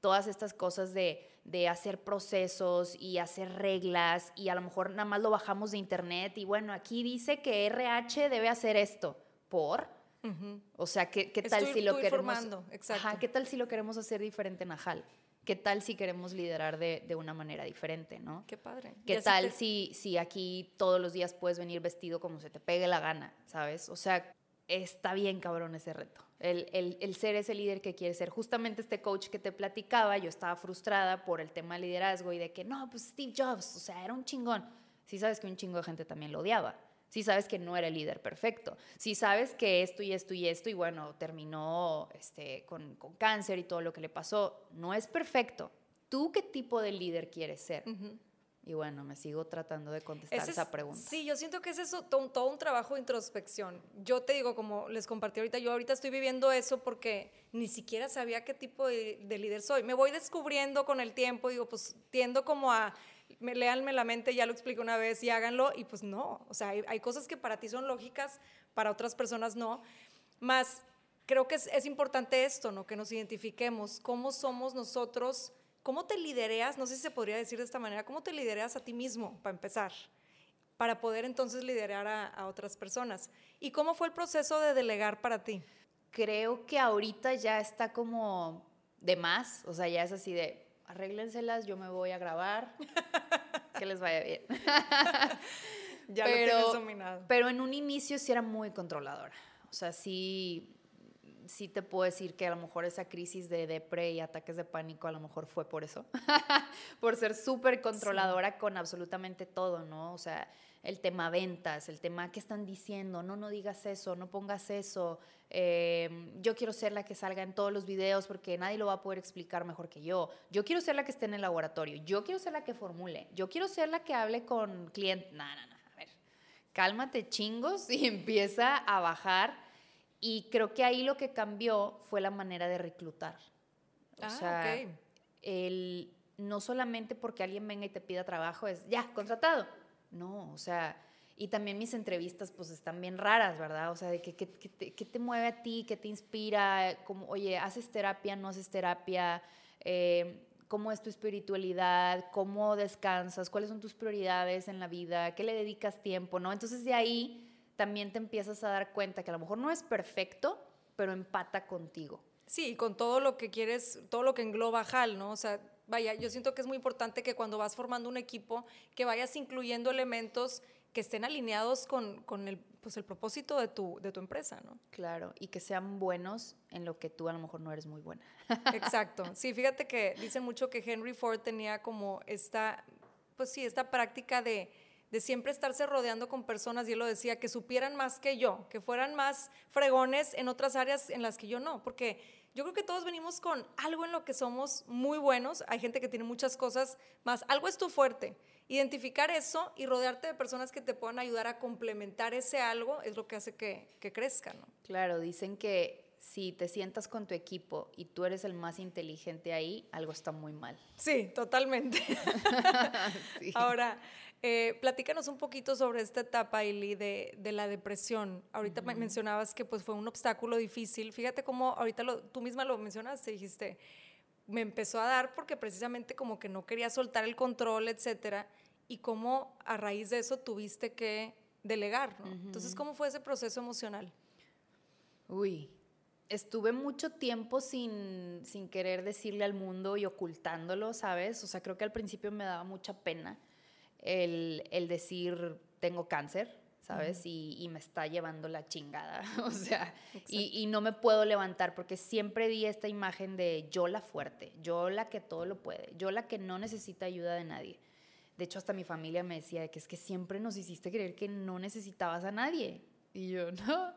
Speaker 2: Todas estas cosas de, de hacer procesos y hacer reglas y a lo mejor nada más lo bajamos de internet y bueno, aquí dice que RH debe hacer esto. ¿Por? Uh -huh. O sea, ¿qué, qué tal
Speaker 1: estoy,
Speaker 2: si lo queremos?
Speaker 1: Exacto.
Speaker 2: Ajá, ¿Qué tal si lo queremos hacer diferente en Ajal? ¿Qué tal si queremos liderar de, de una manera diferente, no?
Speaker 1: Qué padre.
Speaker 2: ¿Qué tal si, te... si, si aquí todos los días puedes venir vestido como se te pegue la gana, sabes? O sea, está bien cabrón ese reto. El, el, el, ser ese líder que quieres ser. Justamente este coach que te platicaba, yo estaba frustrada por el tema de liderazgo y de que, no, pues Steve Jobs, o sea, era un chingón. Sí sabes que un chingo de gente también lo odiaba. Sí sabes que no era el líder perfecto. Sí sabes que esto y esto y esto y bueno, terminó este, con, con cáncer y todo lo que le pasó. No es perfecto. ¿Tú qué tipo de líder quieres ser? Uh -huh. Y bueno, me sigo tratando de contestar
Speaker 1: ese
Speaker 2: esa
Speaker 1: es,
Speaker 2: pregunta.
Speaker 1: Sí, yo siento que es eso, todo, todo, un trabajo de introspección. Yo te digo, como les compartí ahorita, yo ahorita estoy viviendo eso porque ni siquiera sabía qué tipo de, de líder soy. Me voy descubriendo con el tiempo, digo, pues tiendo como a, me, la mente, ya lo expliqué una vez y háganlo, y pues no, o sea, hay, hay cosas que para ti son lógicas, para otras personas no. Más, creo que es, es importante esto, ¿no? Que nos identifiquemos, cómo somos nosotros ¿Cómo te lidereas? No sé si se podría decir de esta manera, ¿cómo te lidereas a ti mismo, para empezar? Para poder entonces liderar a, a, otras personas. ¿Y cómo fue el proceso de delegar para ti?
Speaker 2: Creo que ahorita ya está como de más, o sea, ya es así de, arréglenselas, yo me voy a grabar, que les vaya bien.
Speaker 1: ya pero, lo tienes dominado.
Speaker 2: Pero en un inicio sí era muy controladora, o sea, sí sí te puedo decir que a lo mejor esa crisis de depre y ataques de pánico a lo mejor fue por eso, por ser súper controladora sí. con absolutamente todo, ¿no? O sea, el tema ventas, el tema qué están diciendo, no, no digas eso, no pongas eso, eh, yo quiero ser la que salga en todos los videos porque nadie lo va a poder explicar mejor que yo, yo quiero ser la que esté en el laboratorio, yo quiero ser la que formule, yo quiero ser la que hable con clientes, no, no, no, a ver, cálmate chingos y empieza a bajar y creo que ahí lo que cambió fue la manera de reclutar. O
Speaker 1: ah,
Speaker 2: sea,
Speaker 1: okay.
Speaker 2: el, no solamente porque alguien venga y te pida trabajo es, ya, contratado. No, o sea, y también mis entrevistas pues están bien raras, ¿verdad? O sea, de que, que, que, te, que te, mueve a ti, qué te inspira, como, oye, ¿haces terapia, no haces terapia? Eh, ¿Cómo es tu espiritualidad? ¿Cómo descansas? ¿Cuáles son tus prioridades en la vida? ¿Qué le dedicas tiempo? ¿No? Entonces de ahí también te empiezas a dar cuenta que a lo mejor no es perfecto, pero empata contigo.
Speaker 1: Sí, con todo lo que quieres, todo lo que engloba HAL, ¿no? O sea, vaya, yo siento que es muy importante que cuando vas formando un equipo, que vayas incluyendo elementos que estén alineados con, con el, pues el propósito de tu, de tu empresa, ¿no?
Speaker 2: Claro, y que sean buenos en lo que tú a lo mejor no eres muy buena.
Speaker 1: Exacto. Sí, fíjate que dicen mucho que Henry Ford tenía como esta, pues sí, esta práctica de de siempre estarse rodeando con personas, y él lo decía, que supieran más que yo, que fueran más fregones en otras áreas en las que yo no, porque yo creo que todos venimos con algo en lo que somos muy buenos, hay gente que tiene muchas cosas, más algo es tu fuerte. Identificar eso y rodearte de personas que te puedan ayudar a complementar ese algo es lo que hace que, que crezca, ¿no?
Speaker 2: Claro, dicen que si te sientas con tu equipo y tú eres el más inteligente ahí, algo está muy mal.
Speaker 1: Sí, totalmente. Ahora, eh, platícanos un poquito sobre esta etapa, Ili, de, de la depresión. Ahorita mencionabas que pues, fue un obstáculo difícil. Fíjate cómo ahorita lo, tú misma lo mencionaste, dijiste, me empezó a dar porque precisamente como que no quería soltar el control, etcétera, y cómo a raíz de eso tuviste que delegar, ¿no? Entonces, ¿cómo fue ese proceso emocional?
Speaker 2: Uy, estuve mucho tiempo sin, sin querer decirle al mundo y ocultándolo, ¿sabes? O sea, creo que al principio me daba mucha pena el, el decir tengo cáncer, ¿sabes? y, y, me está llevando la chingada, o sea, y, y, no me puedo levantar porque siempre di esta imagen de yo la fuerte, yo la que todo lo puede, yo la que no necesita ayuda de nadie. De hecho, hasta mi familia me decía que es que siempre nos hiciste creer que no necesitabas a nadie. Y yo, no,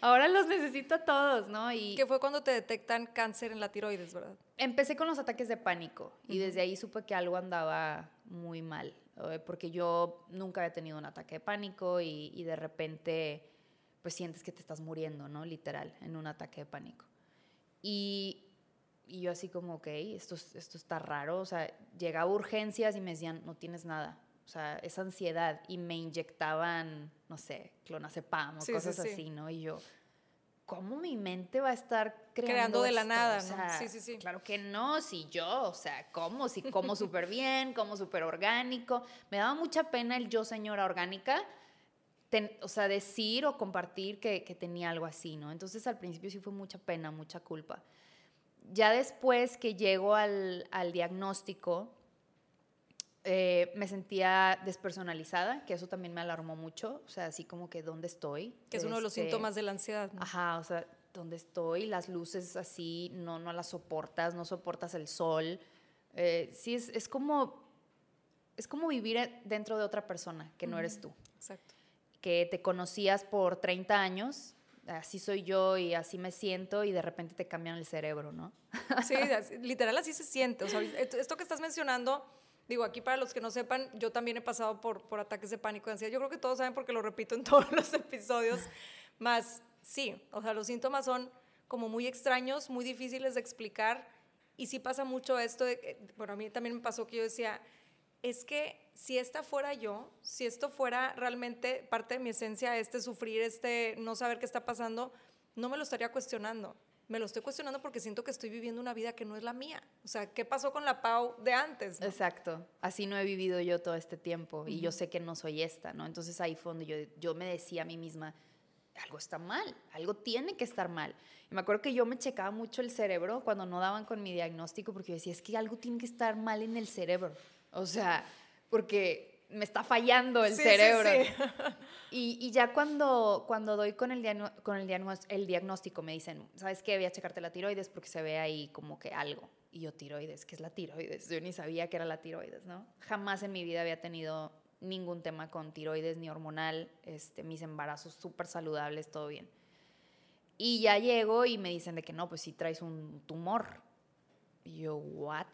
Speaker 2: ahora los necesito a todos, ¿no? Y
Speaker 1: que fue cuando te detectan cáncer en la tiroides, ¿verdad?
Speaker 2: Empecé con los ataques de pánico y desde ahí supe que algo andaba muy mal, porque yo nunca había tenido un ataque de pánico y, y de repente pues sientes que te estás muriendo, ¿no? Literal, en un ataque de pánico. Y y yo así como, ok, esto, esto está raro. O sea, llegaba urgencias y me decían, no tienes nada. O sea, es ansiedad. Y me inyectaban, no sé, clonazepam o cosas así, ¿no? Y yo, ¿cómo mi mente va a estar creando,
Speaker 1: creando de la nada?
Speaker 2: O sea, sí, sí, sí. Claro que no, si yo, o sea, ¿cómo? Si como súper bien, como súper orgánico. Me daba mucha pena el yo, señora orgánica, o sea, decir o compartir que, que, tenía algo así, ¿no? Entonces al principio sí fue mucha pena, mucha culpa ya después que llego al, diagnóstico, eh, me sentía despersonalizada, que eso también me alarmó mucho, o sea, así como que dónde estoy.
Speaker 1: Que es uno de los este, síntomas de la ansiedad.
Speaker 2: Ajá, o sea, dónde estoy, las luces así, no, no las soportas, no soportas el sol. Eh, sí, es, es, como, es como vivir dentro de otra persona, que no eres tú.
Speaker 1: Exacto.
Speaker 2: Que te conocías por 30 años así soy yo y así me siento y de repente te cambian el cerebro, ¿no?
Speaker 1: Sí, literal así se siente. O sea, esto que estás mencionando, digo, aquí para los que no sepan, yo también he pasado por, por ataques de pánico y ansiedad. Yo creo que todos saben porque lo repito en todos los episodios. Más, sí, o sea, los síntomas son como muy extraños, muy difíciles de explicar. Y sí pasa mucho esto de, bueno, a mí también me pasó que yo decía, es que si esta fuera yo, si esto fuera realmente parte de mi esencia, este sufrir, este no saber qué está pasando, no me lo estaría cuestionando. Me lo estoy cuestionando porque siento que estoy viviendo una vida que no es la mía. O sea, ¿qué pasó con la Pau de antes?
Speaker 2: Exacto. Así no he vivido yo todo este tiempo y yo sé que no soy esta, ¿no? Entonces ahí fue donde yo, yo me decía a mí misma, algo está mal, algo tiene que estar mal. Y me acuerdo que yo me checaba mucho el cerebro cuando no daban con mi diagnóstico porque yo decía, es que algo tiene que estar mal en el cerebro. O sea, porque me está fallando el cerebro. Y, ya cuando, cuando doy con, el, con el, el, diagnóstico me dicen, ¿sabes qué? Voy a checarte la tiroides porque se ve ahí como que algo. Y yo, tiroides, ¿qué es la tiroides? Yo ni sabía que era la tiroides, ¿no? Jamás en mi vida había tenido ningún tema con tiroides ni hormonal, este, mis embarazos súper saludables, todo bien. Y ya llego y me dicen de que no, pues sí traes un tumor. Y yo, ¿what?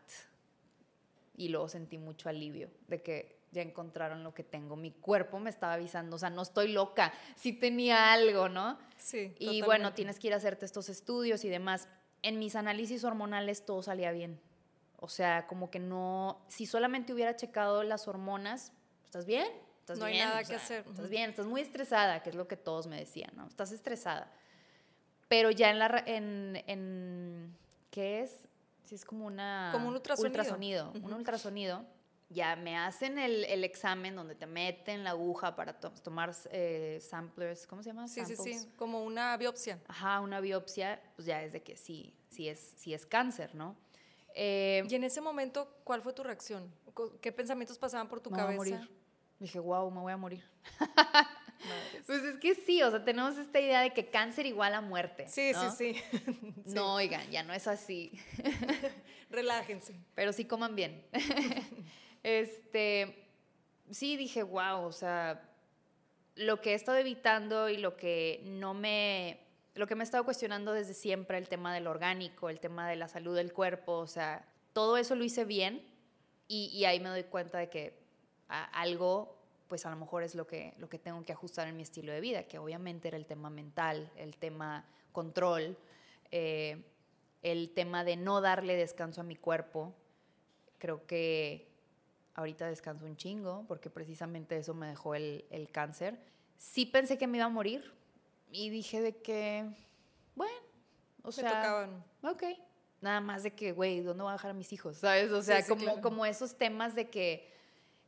Speaker 2: y luego sentí mucho alivio de que ya encontraron lo que tengo. Mi cuerpo me estaba avisando, o sea, no estoy loca, sí tenía algo, ¿no?
Speaker 1: Sí.
Speaker 2: Y bueno, tienes que ir a hacerte estos estudios y demás. En mis análisis hormonales todo salía bien. O sea, como que no, si solamente hubiera checado las hormonas, ¿estás bien? ¿Estás
Speaker 1: no
Speaker 2: bien?
Speaker 1: hay nada que hacer.
Speaker 2: Estás bien, estás muy estresada, que es lo que todos me decían, ¿no? Estás estresada. Pero ya en la, en, en ¿qué es? Sí, es como una...
Speaker 1: Como un ultrasonido.
Speaker 2: ultrasonido Un ultrasonido. Ya me hacen el, el, examen donde te meten la aguja para tomar eh, samplers, ¿cómo se llama?
Speaker 1: Sí, sí, sí, como una biopsia.
Speaker 2: Ajá, una biopsia, pues ya es de que sí, sí es, sí es cáncer, ¿no? Eh,
Speaker 1: y en ese momento, ¿cuál fue tu reacción? ¿Qué pensamientos pasaban por tu cabeza?
Speaker 2: Voy a morir. Dije, wow, me voy a morir. Pues es que sí, o sea, tenemos esta idea de que cáncer igual a muerte.
Speaker 1: Sí, sí, sí,
Speaker 2: No, oigan, ya no es así.
Speaker 1: Relájense.
Speaker 2: Pero sí coman bien. este, sí dije, wow, o sea, lo que he estado evitando y lo que no me, lo que me he estado cuestionando desde siempre, el tema del orgánico, el tema de la salud del cuerpo, o sea, todo eso lo hice bien y, ahí me doy cuenta de que algo pues a lo mejor es lo que, lo que tengo que ajustar en mi estilo de vida, que obviamente era el tema mental, el tema control, Eh, el tema de no darle descanso a mi cuerpo, creo que ahorita descanso un chingo, porque precisamente eso me dejó el, el cáncer. Sí pensé que me iba a morir y dije de que, bueno, o sea,
Speaker 1: tocaban.
Speaker 2: ok. Nada más de que, güey, ¿dónde voy a dejar a mis hijos? ¿Sabes? O sea,
Speaker 1: sí,
Speaker 2: como,
Speaker 1: claro.
Speaker 2: como esos temas de que,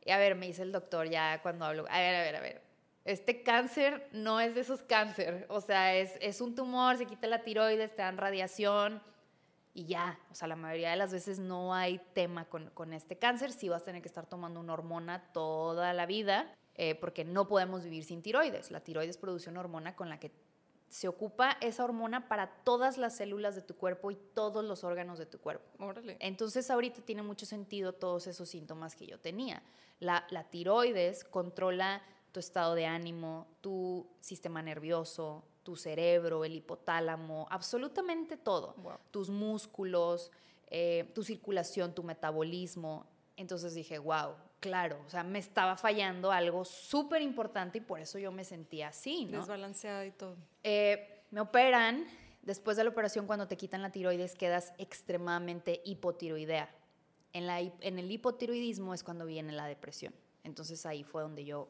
Speaker 2: a ver, me dice el doctor ya cuando hablo, a ver, a ver, a ver, este cáncer no es de esos cáncer, o sea, es, es un tumor, se quita la tiroides, te dan radiación y ya, o sea, la mayoría de las veces no hay tema con, con este cáncer, sí vas a tener que estar tomando una hormona toda la vida, eh, porque no podemos vivir sin tiroides. La tiroides produce una hormona con la que se ocupa esa hormona para todas las células de tu cuerpo y todos los órganos de tu cuerpo.
Speaker 1: Órale.
Speaker 2: Entonces ahorita tiene mucho sentido todos esos síntomas que yo tenía. La, la tiroides controla tu estado de ánimo, tu sistema nervioso, tu cerebro, el hipotálamo, absolutamente todo.
Speaker 1: Wow.
Speaker 2: Tus músculos, eh, tu circulación, tu metabolismo. Entonces dije, wow, claro, o sea, me estaba fallando algo súper importante y por eso yo me sentía así, ¿no?
Speaker 1: Desbalanceada y todo.
Speaker 2: Eh, me operan, después de la operación cuando te quitan la tiroides quedas extremadamente hipotiroidea. En, la, en el hipotiroidismo es cuando viene la depresión. Entonces ahí fue donde yo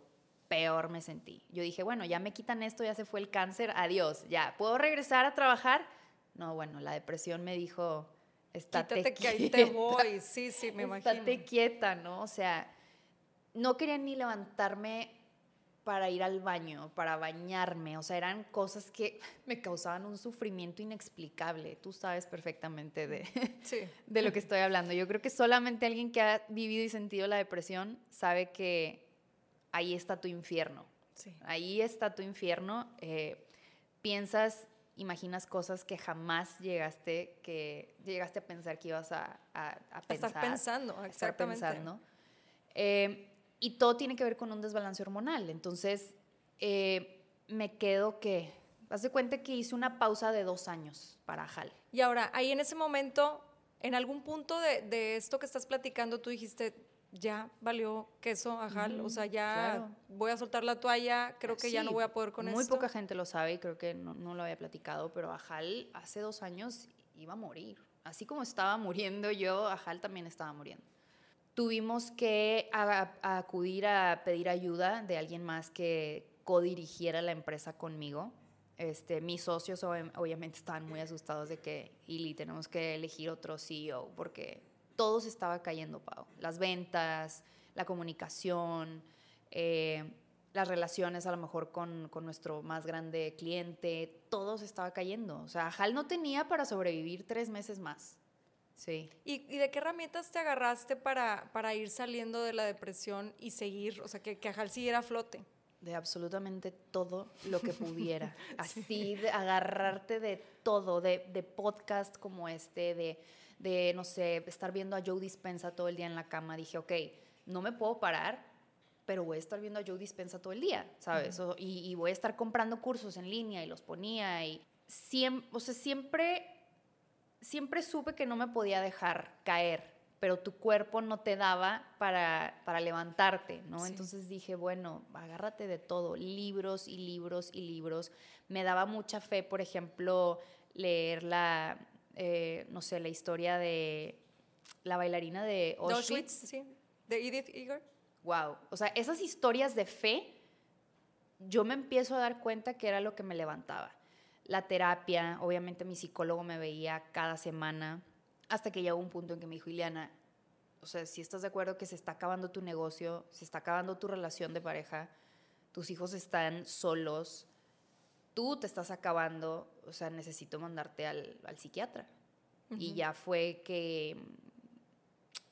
Speaker 2: peor me sentí. Yo dije, bueno, ya me quitan esto, ya se fue el cáncer, adiós, ya, ¿puedo regresar a trabajar? No, bueno, la depresión me dijo, estate
Speaker 1: Quítate que ahí te
Speaker 2: quieta,
Speaker 1: voy. Sí, sí, me imagino.
Speaker 2: estate quieta, ¿no? O sea, no quería ni levantarme para ir al baño, para bañarme, o sea, eran cosas que me causaban un sufrimiento inexplicable. Tú sabes perfectamente de,
Speaker 1: Sí.
Speaker 2: de lo que estoy hablando. Yo creo que solamente alguien que ha vivido y sentido la depresión sabe que ahí está tu infierno.
Speaker 1: Sí.
Speaker 2: Ahí está tu infierno. eh, piensas, imaginas cosas que jamás llegaste, que llegaste a pensar que ibas a, a, a pensar.
Speaker 1: estar pensando,
Speaker 2: a estar pensando. Eh, y todo tiene que ver con un desbalance hormonal. Entonces, eh, me quedo que, haz de cuenta que hice una pausa de dos años para JAL.
Speaker 1: Y ahora, ahí en ese momento, en algún punto de, de esto que estás platicando, tú dijiste, ya valió queso, ajal, o sea, ya
Speaker 2: claro.
Speaker 1: voy a soltar la toalla, creo que ya no voy a poder con
Speaker 2: Muy
Speaker 1: esto.
Speaker 2: poca gente lo sabe y creo que no, no lo había platicado, pero Ajal hace dos años iba a morir. Así como estaba muriendo yo, Ajal también estaba muriendo. Tuvimos que a- a acudir a pedir ayuda de alguien más que codirigiera la empresa conmigo. Este, mis socios obvi- obviamente estaban muy asustados de que, Ili, tenemos que elegir otro CEO porque todo se estaba cayendo, Pau. Las ventas, la comunicación, eh, las relaciones a lo mejor con, con nuestro más grande cliente, todo se estaba cayendo. O sea, Hal no tenía para sobrevivir tres meses más. Sí.
Speaker 1: ¿Y, y de qué herramientas te agarraste para, para ir saliendo de la depresión y seguir, o sea, que, que Ajal siguiera a flote?
Speaker 2: de absolutamente todo lo que pudiera. Así, de agarrarte de todo, de, de podcast como este, de, de, no sé, estar viendo a Joe Dispensa todo el día en la cama. Dije, ok, no me puedo parar, pero voy a estar viendo a Joe Dispensa todo el día, ¿sabes? O- y, y voy a estar comprando cursos en línea y los ponía y siempre, o sea, siempre, siempre supe que no me podía dejar caer, pero tu cuerpo no te daba para, para levantarte, ¿no?
Speaker 1: Sí.
Speaker 2: Entonces dije, bueno, agárrate de todo, libros y libros y libros. Me daba mucha fe, por ejemplo, leer la, eh, no sé, la historia de la bailarina de
Speaker 1: ¿De
Speaker 2: Auschwitz.
Speaker 1: Auschwitz? Sí. ¿De Edith Eger?
Speaker 2: Wow. O sea, esas historias de fe, yo me empiezo a dar cuenta que era lo que me levantaba. La terapia, obviamente mi psicólogo me veía cada semana, hasta que llegó un punto en que me dijo, Ileana, o sea, si estás de acuerdo que se está acabando tu negocio, se está acabando tu relación de pareja, tus hijos están solos, tú te estás acabando, o sea, necesito mandarte al, al psiquiatra. Y ya fue que,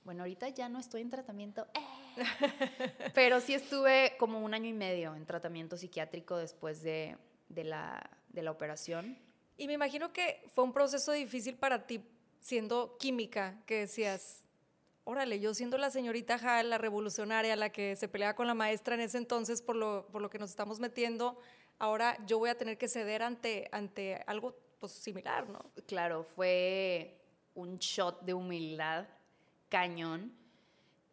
Speaker 2: bueno, ahorita ya no estoy en tratamiento, ¡eh! pero sí estuve como un año y medio en tratamiento psiquiátrico después de, de la, de la operación.
Speaker 1: Y me imagino que fue un proceso difícil para ti, siendo química, que decías, órale, yo siendo la señorita Hal, la revolucionaria, la que se peleaba con la maestra en ese entonces por lo, por lo que nos estamos metiendo, ahora yo voy a tener que ceder ante, ante algo pues, similar, ¿no?
Speaker 2: Claro, fue un shot de humildad cañón,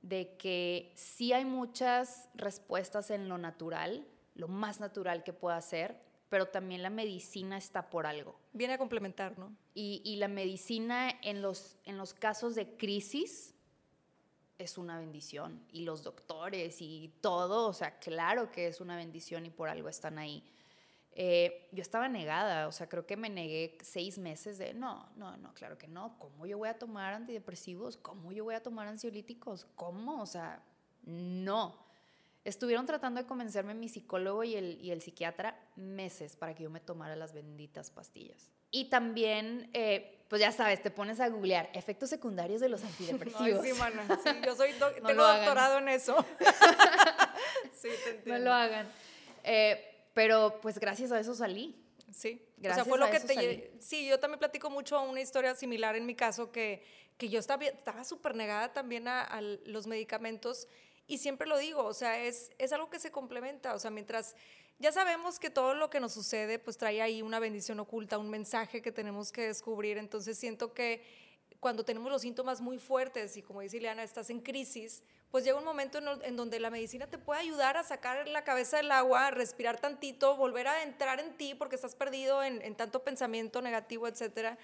Speaker 2: de que sí hay muchas respuestas en lo natural, lo más natural que pueda ser, pero también la medicina está por algo.
Speaker 1: Viene a complementar, ¿no?
Speaker 2: Y, y la medicina en los, en los casos de crisis es una bendición. Y los doctores y todo, o sea, claro que es una bendición y por algo están ahí. Eh, yo estaba negada, o sea, creo que me negué seis meses de, no, no, no, claro que no, ¿cómo yo voy a tomar antidepresivos? ¿Cómo yo voy a tomar ansiolíticos? ¿Cómo? O sea, no. Estuvieron tratando de convencerme mi psicólogo y el, y el psiquiatra meses para que yo me tomara las benditas pastillas. Y también, eh, pues ya sabes, te pones a googlear efectos secundarios de los antidepresivos.
Speaker 1: Ay, sí, mana, sí, yo soy tengo doctorado en eso.
Speaker 2: sí, te entiendo. No lo hagan. Eh, pero pues gracias a eso salí.
Speaker 1: Sí, gracias o sea, fue lo que te Sí, yo también platico mucho una historia similar en mi caso que, que yo estaba súper negada también a, a, los medicamentos y siempre lo digo, o sea, es, es algo que se complementa, o sea, mientras ya sabemos que todo lo que nos sucede pues trae ahí una bendición oculta, un mensaje que tenemos que descubrir, entonces siento que cuando tenemos los síntomas muy fuertes y como dice Ileana, estás en crisis, pues llega un momento en, donde la medicina te puede ayudar a sacar la cabeza del agua, respirar tantito, volver a entrar en ti porque estás perdido en, tanto pensamiento negativo, etcétera,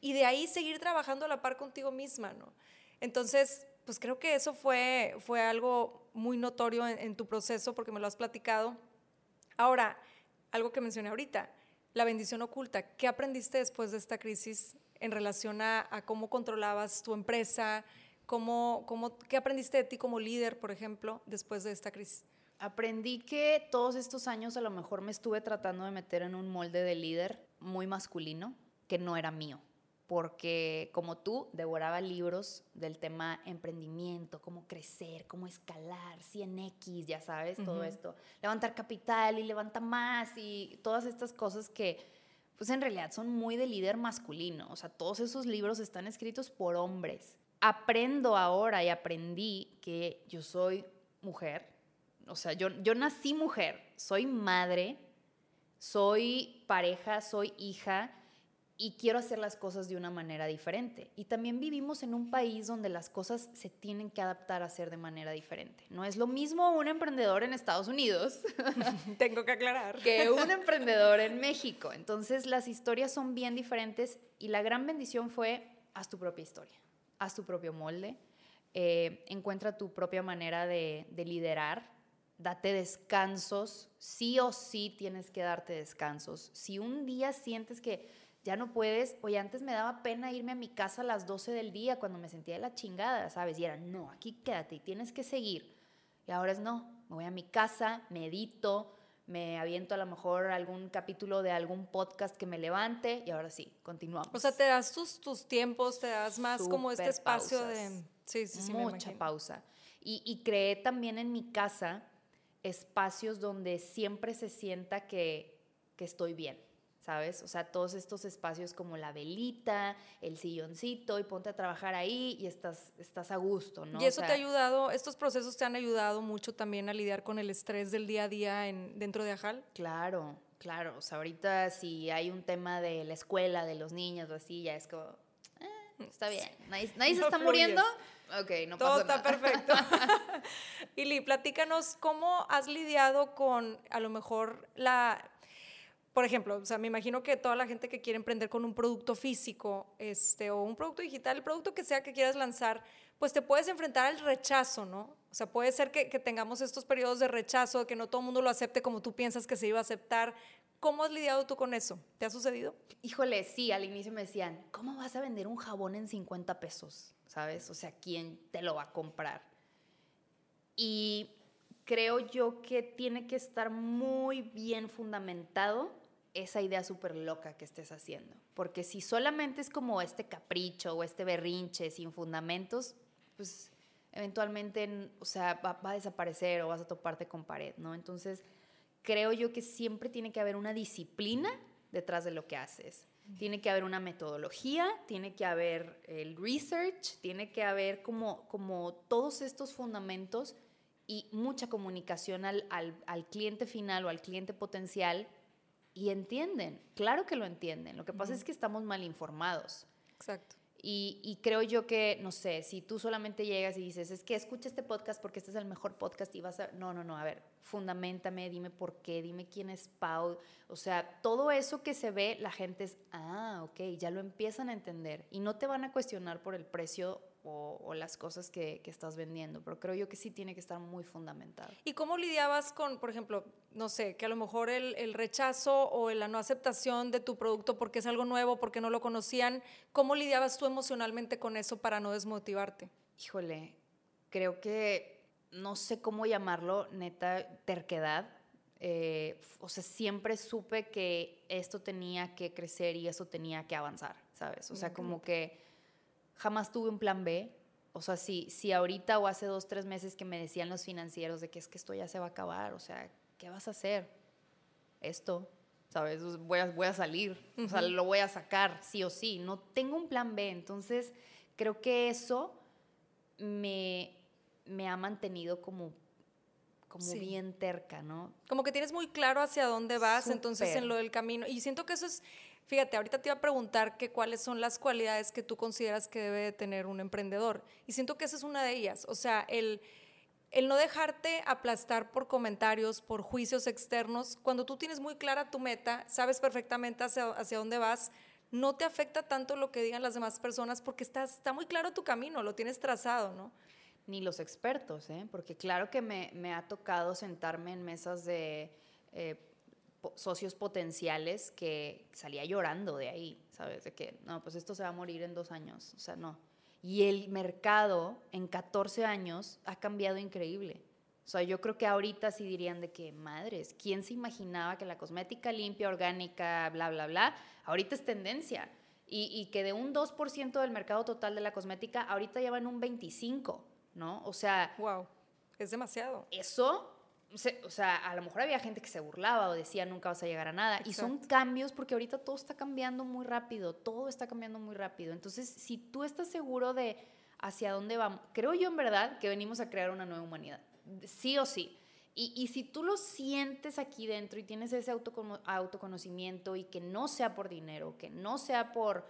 Speaker 1: y de ahí seguir trabajando a la par contigo misma, ¿no? Entonces, pues creo que eso fue, fue algo muy notorio en, tu proceso porque me lo has platicado. Ahora, algo que mencioné ahorita, la bendición oculta. ¿Qué aprendiste después de esta crisis en relación a, cómo controlabas tu empresa? ¿Cómo, cómo, ¿Qué aprendiste de ti como líder, por ejemplo, después de esta crisis?
Speaker 2: Aprendí que todos estos años a lo mejor me estuve tratando de meter en un molde de líder muy masculino que no era mío, porque como tú devoraba libros del tema emprendimiento, cómo crecer, cómo escalar, 100x, ya sabes, todo esto, levantar capital y levanta más y todas estas cosas que pues en realidad son muy de líder masculino, o sea, todos esos libros están escritos por hombres. Aprendo ahora y aprendí que yo soy mujer, o sea, yo, yo nací mujer, soy madre, soy pareja, soy hija y quiero hacer las cosas de una manera diferente. Y también vivimos en un país donde las cosas se tienen que adaptar a ser de manera diferente. No es lo mismo un emprendedor en Estados Unidos.
Speaker 1: Tengo que aclarar.
Speaker 2: Que un emprendedor en México. Entonces las historias son bien diferentes y la gran bendición fue, haz tu propia historia haz tu propio molde, eh, encuentra tu propia manera de, liderar, date descansos, sí o sí tienes que darte descansos. Si un día sientes que ya no puedes, oye, antes me daba pena irme a mi casa a las 12 del día cuando me sentía de la chingada, ¿sabes? Y era, no, aquí quédate y tienes que seguir. Y ahora es, no, me voy a mi casa, medito, me aviento a lo mejor algún capítulo de algún podcast que me levante y ahora sí, continuamos.
Speaker 1: O sea, te das tus, tus tiempos, te das más como este espacio de...
Speaker 2: Sí, sí, sí. Mucha pausa. Y, y creé también en mi casa espacios donde siempre se sienta que, que estoy bien. ¿Sabes? O sea, todos estos espacios como la velita, el silloncito y ponte a trabajar ahí y estás, estás a gusto, ¿no?
Speaker 1: Y eso te ha ayudado, estos procesos te han ayudado mucho también a lidiar con el estrés del día a día en, dentro de Ajal.
Speaker 2: Claro, claro. O sea, ahorita si hay un tema de la escuela, de los niños o así, ya es como, eh, está bien. Nadie, se está muriendo. Ok, no
Speaker 1: Todo está perfecto. Ili, platícanos cómo has lidiado con a lo mejor la por ejemplo, o sea, me imagino que toda la gente que quiere emprender con un producto físico este, o un producto digital, el producto que sea que quieras lanzar, pues te puedes enfrentar al rechazo, ¿no? O sea, puede ser que, que tengamos estos periodos de rechazo, que no todo el mundo lo acepte como tú piensas que se iba a aceptar. ¿Cómo has lidiado tú con eso? ¿Te ha sucedido?
Speaker 2: Híjole, sí, al inicio me decían, ¿cómo vas a vender un jabón en 50 pesos? ¿Sabes? O sea, ¿quién te lo va a comprar? Y creo yo que tiene que estar muy bien fundamentado esa idea súper loca que estés haciendo. Porque si solamente es como este capricho o este berrinche sin fundamentos, pues eventualmente, o sea, va, a desaparecer o vas a toparte con pared, ¿no? Entonces, creo yo que siempre tiene que haber una disciplina detrás de lo que haces. Tiene que haber una metodología, tiene que haber el research, tiene que haber como, como todos estos fundamentos y mucha comunicación al, al, al cliente final o al cliente potencial y entienden, claro que lo entienden. Lo que pasa es que estamos mal informados.
Speaker 1: Exacto.
Speaker 2: Y, y, creo yo que, no sé, si tú solamente llegas y dices, es que escucha este podcast porque este es el mejor podcast y vas a... No, no, no, a ver, fundamentame, dime por qué, dime quién es Pau. O sea, todo eso que se ve, la gente es, ah, ok, ya lo empiezan a entender. Y no te van a cuestionar por el precio o, las cosas que, que, estás vendiendo, pero creo yo que sí tiene que estar muy fundamentado.
Speaker 1: ¿Y cómo lidiabas con, por ejemplo, no sé, que a lo mejor el, el, rechazo o la no aceptación de tu producto porque es algo nuevo, porque no lo conocían? ¿Cómo lidiabas tú emocionalmente con eso para no desmotivarte?
Speaker 2: Híjole, creo que no sé cómo llamarlo, neta, terquedad. Eh, o sea, siempre supe que esto tenía que crecer y eso tenía que avanzar, ¿sabes? O sea, como que jamás tuve un plan B. O sea, si, si ahorita o hace dos, tres meses que me decían los financieros de que es que esto ya se va a acabar, o sea, ¿qué vas a hacer? Esto, ¿sabes? Voy a, voy a salir, o sea, lo voy a sacar, sí o sí. No tengo un plan B. Entonces, creo que eso me, me ha mantenido como como bien terca, ¿no?
Speaker 1: Como que tienes muy claro hacia dónde vas, entonces en lo del camino. Y siento que eso es Fíjate, ahorita te iba a preguntar que cuáles son las cualidades que tú consideras que debe de tener un emprendedor. Y siento que esa es una de ellas. O sea, el, el no dejarte aplastar por comentarios, por juicios externos. Cuando tú tienes muy clara tu meta, sabes perfectamente hacia, hacia dónde vas, no te afecta tanto lo que digan las demás personas porque está, está muy claro tu camino, lo tienes trazado, ¿no?
Speaker 2: Ni los expertos, ¿eh? porque claro que me, me ha tocado sentarme en mesas de... Eh, socios potenciales que salía llorando de ahí, ¿sabes? De que, no, pues esto se va a morir en dos años, o sea, no. Y el mercado en 14 años ha cambiado increíble. O sea, yo creo que ahorita sí dirían de que, madres, ¿quién se imaginaba que la cosmética limpia, orgánica, bla, bla, bla, ahorita es tendencia? Y, y que de un 2% del mercado total de la cosmética, ahorita ya va en un 25%, ¿no? O sea...
Speaker 1: ¡Wow! Es demasiado.
Speaker 2: Eso o sea, a lo mejor había gente que se burlaba o decía nunca vas a llegar a nada. Y son cambios porque ahorita todo está cambiando muy rápido, todo está cambiando muy rápido. Entonces, si tú estás seguro de hacia dónde vamos, creo yo en verdad que venimos a crear una nueva humanidad, sí o sí. Y, y si tú lo sientes aquí dentro y tienes ese autoconocimiento y que no sea por dinero, que no sea por,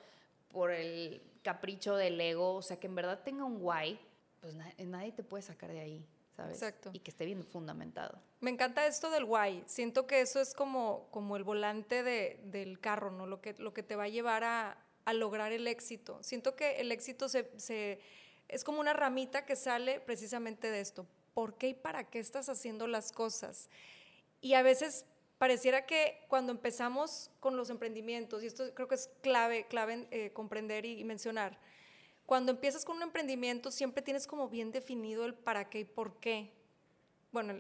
Speaker 2: por el capricho del ego, o sea, que en verdad tenga un guay, pues nadie te puede sacar de ahí. Exacto. Y que esté bien fundamentado.
Speaker 1: Me encanta esto del why. Siento que eso es como, como el volante de, del carro, ¿no? Lo que, lo que te va a llevar a, a lograr el éxito. Siento que el éxito se, se, es como una ramita que sale precisamente de esto. ¿Por qué y para qué estás haciendo las cosas? Y a veces pareciera que cuando empezamos con los emprendimientos, y esto creo que es clave, clave eh, comprender y mencionar, cuando empiezas con un emprendimiento siempre tienes como bien definido el para qué y por qué. Bueno,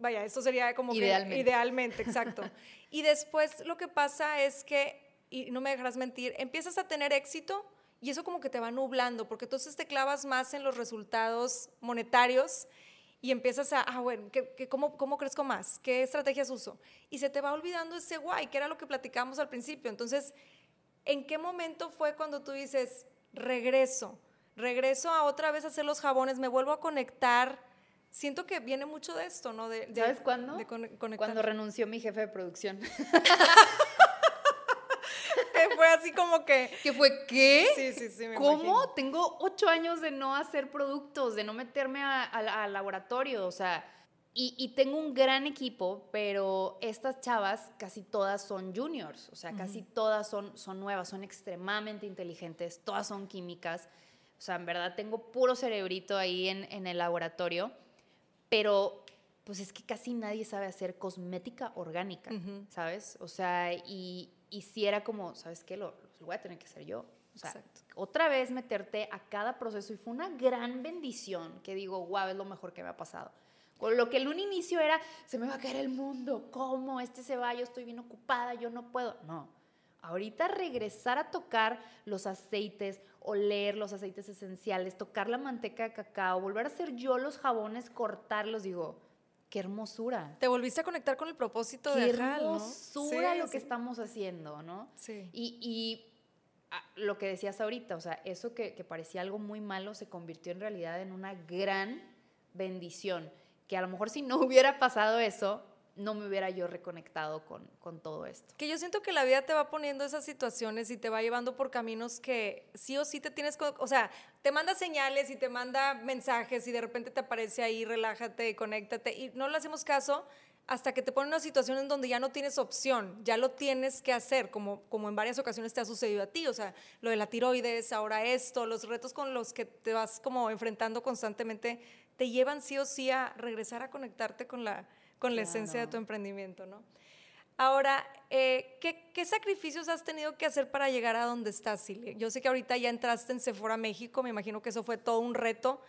Speaker 1: vaya, esto sería como
Speaker 2: idealmente.
Speaker 1: Que, idealmente, exacto. y después lo que pasa es que, y no me dejarás mentir, empiezas a tener éxito y eso como que te va nublando, porque entonces te clavas más en los resultados monetarios y empiezas a, ah, bueno, ¿qué, cómo, ¿cómo crezco más? ¿Qué estrategias uso? Y se te va olvidando ese guay, que era lo que platicamos al principio. Entonces, ¿en qué momento fue cuando tú dices, regreso, regreso a otra vez a hacer los jabones, me vuelvo a conectar. Siento que viene mucho de esto, ¿no? De,
Speaker 2: ¿Sabes cuándo? Cuando renunció mi jefe de producción.
Speaker 1: fue así como que...
Speaker 2: ¿Que fue qué?
Speaker 1: Sí, sí, sí.
Speaker 2: ¿Cómo? Tengo ocho años de no hacer productos, de no meterme al laboratorio, o sea y, tengo un gran equipo, pero estas chavas casi todas son juniors, o sea, casi todas son, son nuevas, son extremadamente inteligentes, todas son químicas. O sea, en verdad tengo puro cerebrito ahí en, en el laboratorio, pero pues es que casi nadie sabe hacer cosmética orgánica, ¿sabes? O sea, y, y si era como, ¿sabes qué? Lo, lo, voy a tener que hacer yo. O sea, otra vez meterte a cada proceso y fue una gran bendición que digo, wow, es lo mejor que me ha pasado con lo que en un inicio era, se me va a caer el mundo, ¿cómo? Este se va, yo estoy bien ocupada, yo no puedo. No, ahorita regresar a tocar los aceites, oler los aceites esenciales, tocar la manteca de cacao, volver a hacer yo los jabones, cortarlos, digo, qué hermosura.
Speaker 1: Te volviste a conectar con el propósito
Speaker 2: de
Speaker 1: Qué
Speaker 2: hermosura lo que estamos haciendo, ¿no?
Speaker 1: Sí.
Speaker 2: Y, y ah, lo que decías ahorita, o sea, eso que, que parecía algo muy malo se convirtió en realidad en una gran bendición que a lo mejor si no hubiera pasado eso, no me hubiera yo reconectado con, con, todo esto.
Speaker 1: Que yo siento que la vida te va poniendo esas situaciones y te va llevando por caminos que sí o sí te tienes, o sea, te manda señales y te manda mensajes y de repente te aparece ahí, relájate, conéctate y no le hacemos caso hasta que te pone una situación en donde ya no tienes opción, ya lo tienes que hacer, como, como en varias ocasiones te ha sucedido a ti, o sea, lo de la tiroides, ahora esto, los retos con los que te vas como enfrentando constantemente, te llevan sí o sí a regresar a conectarte con la, con la esencia de tu emprendimiento, ¿no? Ahora, eh, ¿qué, ¿qué, sacrificios has tenido que hacer para llegar a donde estás, Silvia? Yo sé que ahorita ya entraste en Sephora México, me imagino que eso fue todo un reto.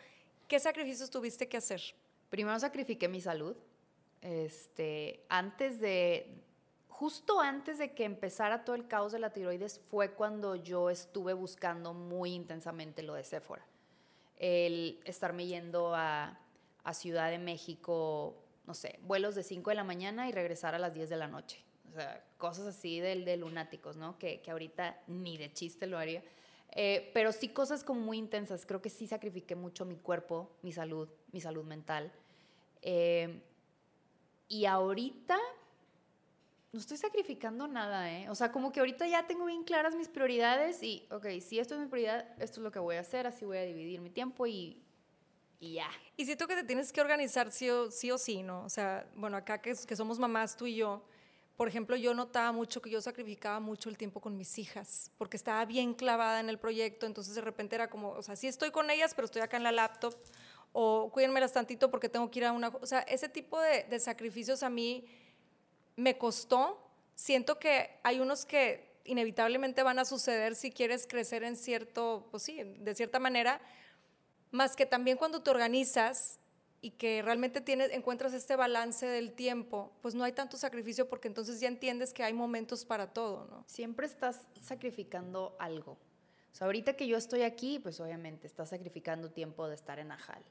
Speaker 1: ¿Qué sacrificios tuviste que hacer?
Speaker 2: Primero sacrifiqué mi salud, este, antes de, justo antes de que empezara todo el caos de la tiroides, fue cuando yo estuve buscando muy intensamente lo de Sephora. El estarme yendo a, Ciudad de México, no sé, vuelos de 5 de la mañana y regresar a las 10 de la noche. O sea, cosas así de, lunáticos, ¿no? Que, ahorita ni de chiste lo haría. Eh, pero sí cosas como muy intensas. Creo que sí sacrifiqué mucho mi cuerpo, mi salud, mi salud mental. Eh, y ahorita no estoy sacrificando nada, ¿eh? O sea, como que ahorita ya tengo bien claras mis prioridades y, ok, si esto es mi prioridad, esto es lo que voy a hacer, así voy a dividir mi tiempo y, y ya.
Speaker 1: Y siento que te tienes que organizar sí o sí, o sí ¿no? O sea, bueno, acá que, que somos mamás, tú y yo, por ejemplo, yo notaba mucho que yo sacrificaba mucho el tiempo con mis hijas, porque estaba bien clavada en el proyecto, entonces de repente era como, o sea, sí estoy con ellas, pero estoy acá en la laptop, o cuídenmelas tantito porque tengo que ir a una... O sea, ese tipo de, de sacrificios a mí me costó. Siento que hay unos que inevitablemente van a suceder si quieres crecer en cierto, pues sí, de cierta manera, más que también cuando te organizas y que realmente tienes, encuentras este balance del tiempo, pues no hay tanto sacrificio porque entonces ya entiendes que hay momentos para todo, ¿no?
Speaker 2: Siempre estás sacrificando algo. O sea, ahorita que yo estoy aquí, pues obviamente está sacrificando tiempo de estar en Ajal.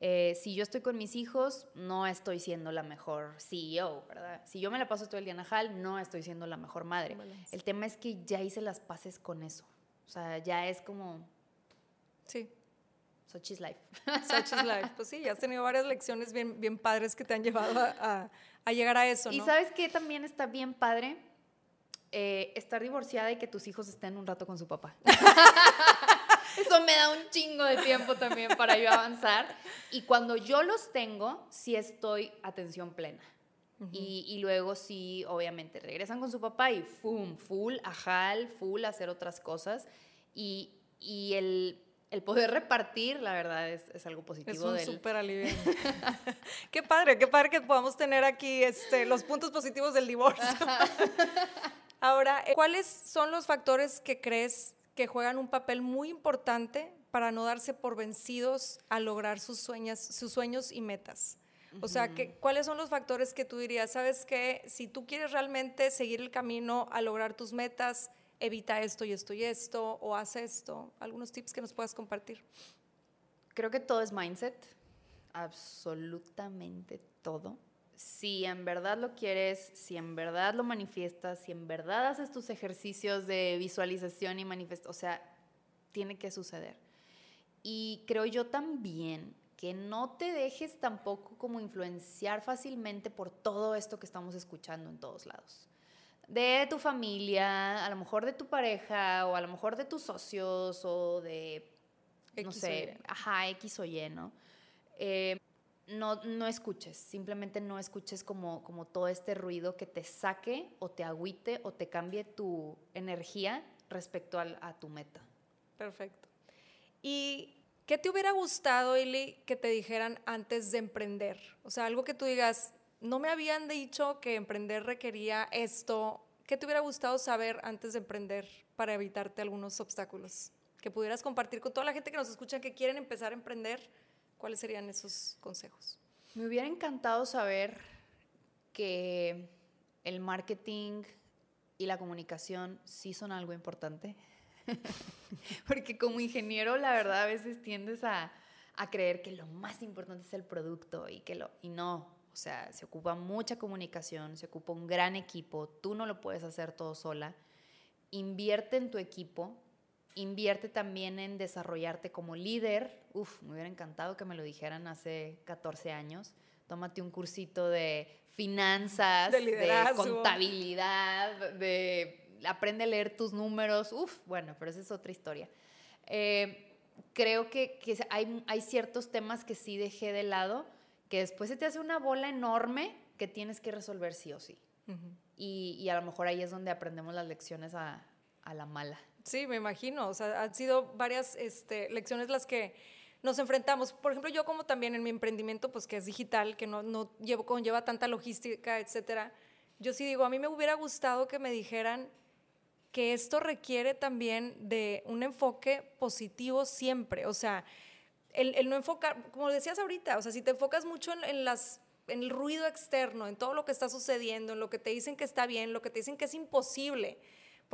Speaker 2: Eh, si yo estoy con mis hijos, no estoy siendo la mejor CEO, ¿verdad? Si yo me la paso todo el día en Ajal, no estoy siendo la mejor madre. El tema es que ya hice las paces con eso. O sea, ya es como...
Speaker 1: Sí.
Speaker 2: Such is life.
Speaker 1: Such is life. Pues sí, ya has tenido varias lecciones bien, bien padres que te han llevado a, a llegar a eso, ¿no?
Speaker 2: Y sabes que también está bien padre eh, estar divorciada y que tus hijos estén un rato con su papá. Eso me da un chingo de tiempo también para yo avanzar. Y cuando yo los tengo, sí estoy atención plena. y, y, luego sí, obviamente, regresan con su papá y ¡fum! Full, ajal, full, hacer otras cosas. Y, y el, el, poder repartir, la verdad, es, es algo positivo.
Speaker 1: Es un súper alivio. qué padre, qué padre que podamos tener aquí este, los puntos positivos del divorcio. Ahora, eh, ¿cuáles son los factores que crees que juegan un papel muy importante para no darse por vencidos a lograr sus sueños, sus sueños y metas? O sea, ¿cuáles son los factores que tú dirías? Sabes que si tú quieres realmente seguir el camino a lograr tus metas, evita esto y esto y esto, o haz esto. Algunos tips que nos puedas compartir.
Speaker 2: Creo que todo es mindset, absolutamente todo si en verdad lo quieres, si en verdad lo manifiestas, si en verdad haces tus ejercicios de visualización y manifestación, o sea, tiene que suceder. Y creo yo también que no te dejes tampoco como influenciar fácilmente por todo esto que estamos escuchando en todos lados. De tu familia, a lo mejor de tu pareja, o a lo mejor de tus socios, o de, no sé, ajá, X o Y, ¿no? Eh, no, no escuches, simplemente no escuches como, como todo este ruido que te saque o te agüite o te cambie tu energía respecto a tu meta.
Speaker 1: Perfecto. ¿Y qué te hubiera gustado, Ili, que te dijeran antes de emprender? O sea, algo que tú digas, no me habían dicho que emprender requería esto. ¿Qué te hubiera gustado saber antes de emprender para evitarte algunos obstáculos? Que pudieras compartir con toda la gente que nos escucha que quieren empezar a emprender ¿Cuáles serían esos consejos?
Speaker 2: Me hubiera encantado saber que el marketing y la comunicación sí son algo importante. Porque como ingeniero, la verdad, a veces tiendes a, creer que lo más importante es el producto y que lo y no. O sea, se ocupa mucha comunicación, se ocupa un gran equipo. Tú no lo puedes hacer todo sola. Invierte en tu equipo Invierte también en desarrollarte como líder. Uf, me hubiera encantado que me lo dijeran hace 14 años. tómate un cursito de finanzas,
Speaker 1: De
Speaker 2: contabilidad, de aprende a leer tus números. Uf, bueno, pero esa es otra historia. Eh, creo que, que hay, hay ciertos temas que sí dejé de lado, que después se te hace una bola enorme que tienes que resolver sí o sí. y, y a lo mejor ahí es donde aprendemos las lecciones a, a la mala.
Speaker 1: Sí, me imagino. O sea, han sido varias este, lecciones las que nos enfrentamos. Por ejemplo, yo como también en mi emprendimiento, pues que es digital, que no, no conlleva tanta logística, etcétera, yo sí digo, a mí me hubiera gustado que me dijeran que esto requiere también de un enfoque positivo siempre. O sea, el, el no enfocar, como decías ahorita, o sea, si te enfocas mucho en, en en el ruido externo, en todo lo que está sucediendo, en lo que te dicen que está bien, lo que te dicen que es imposible,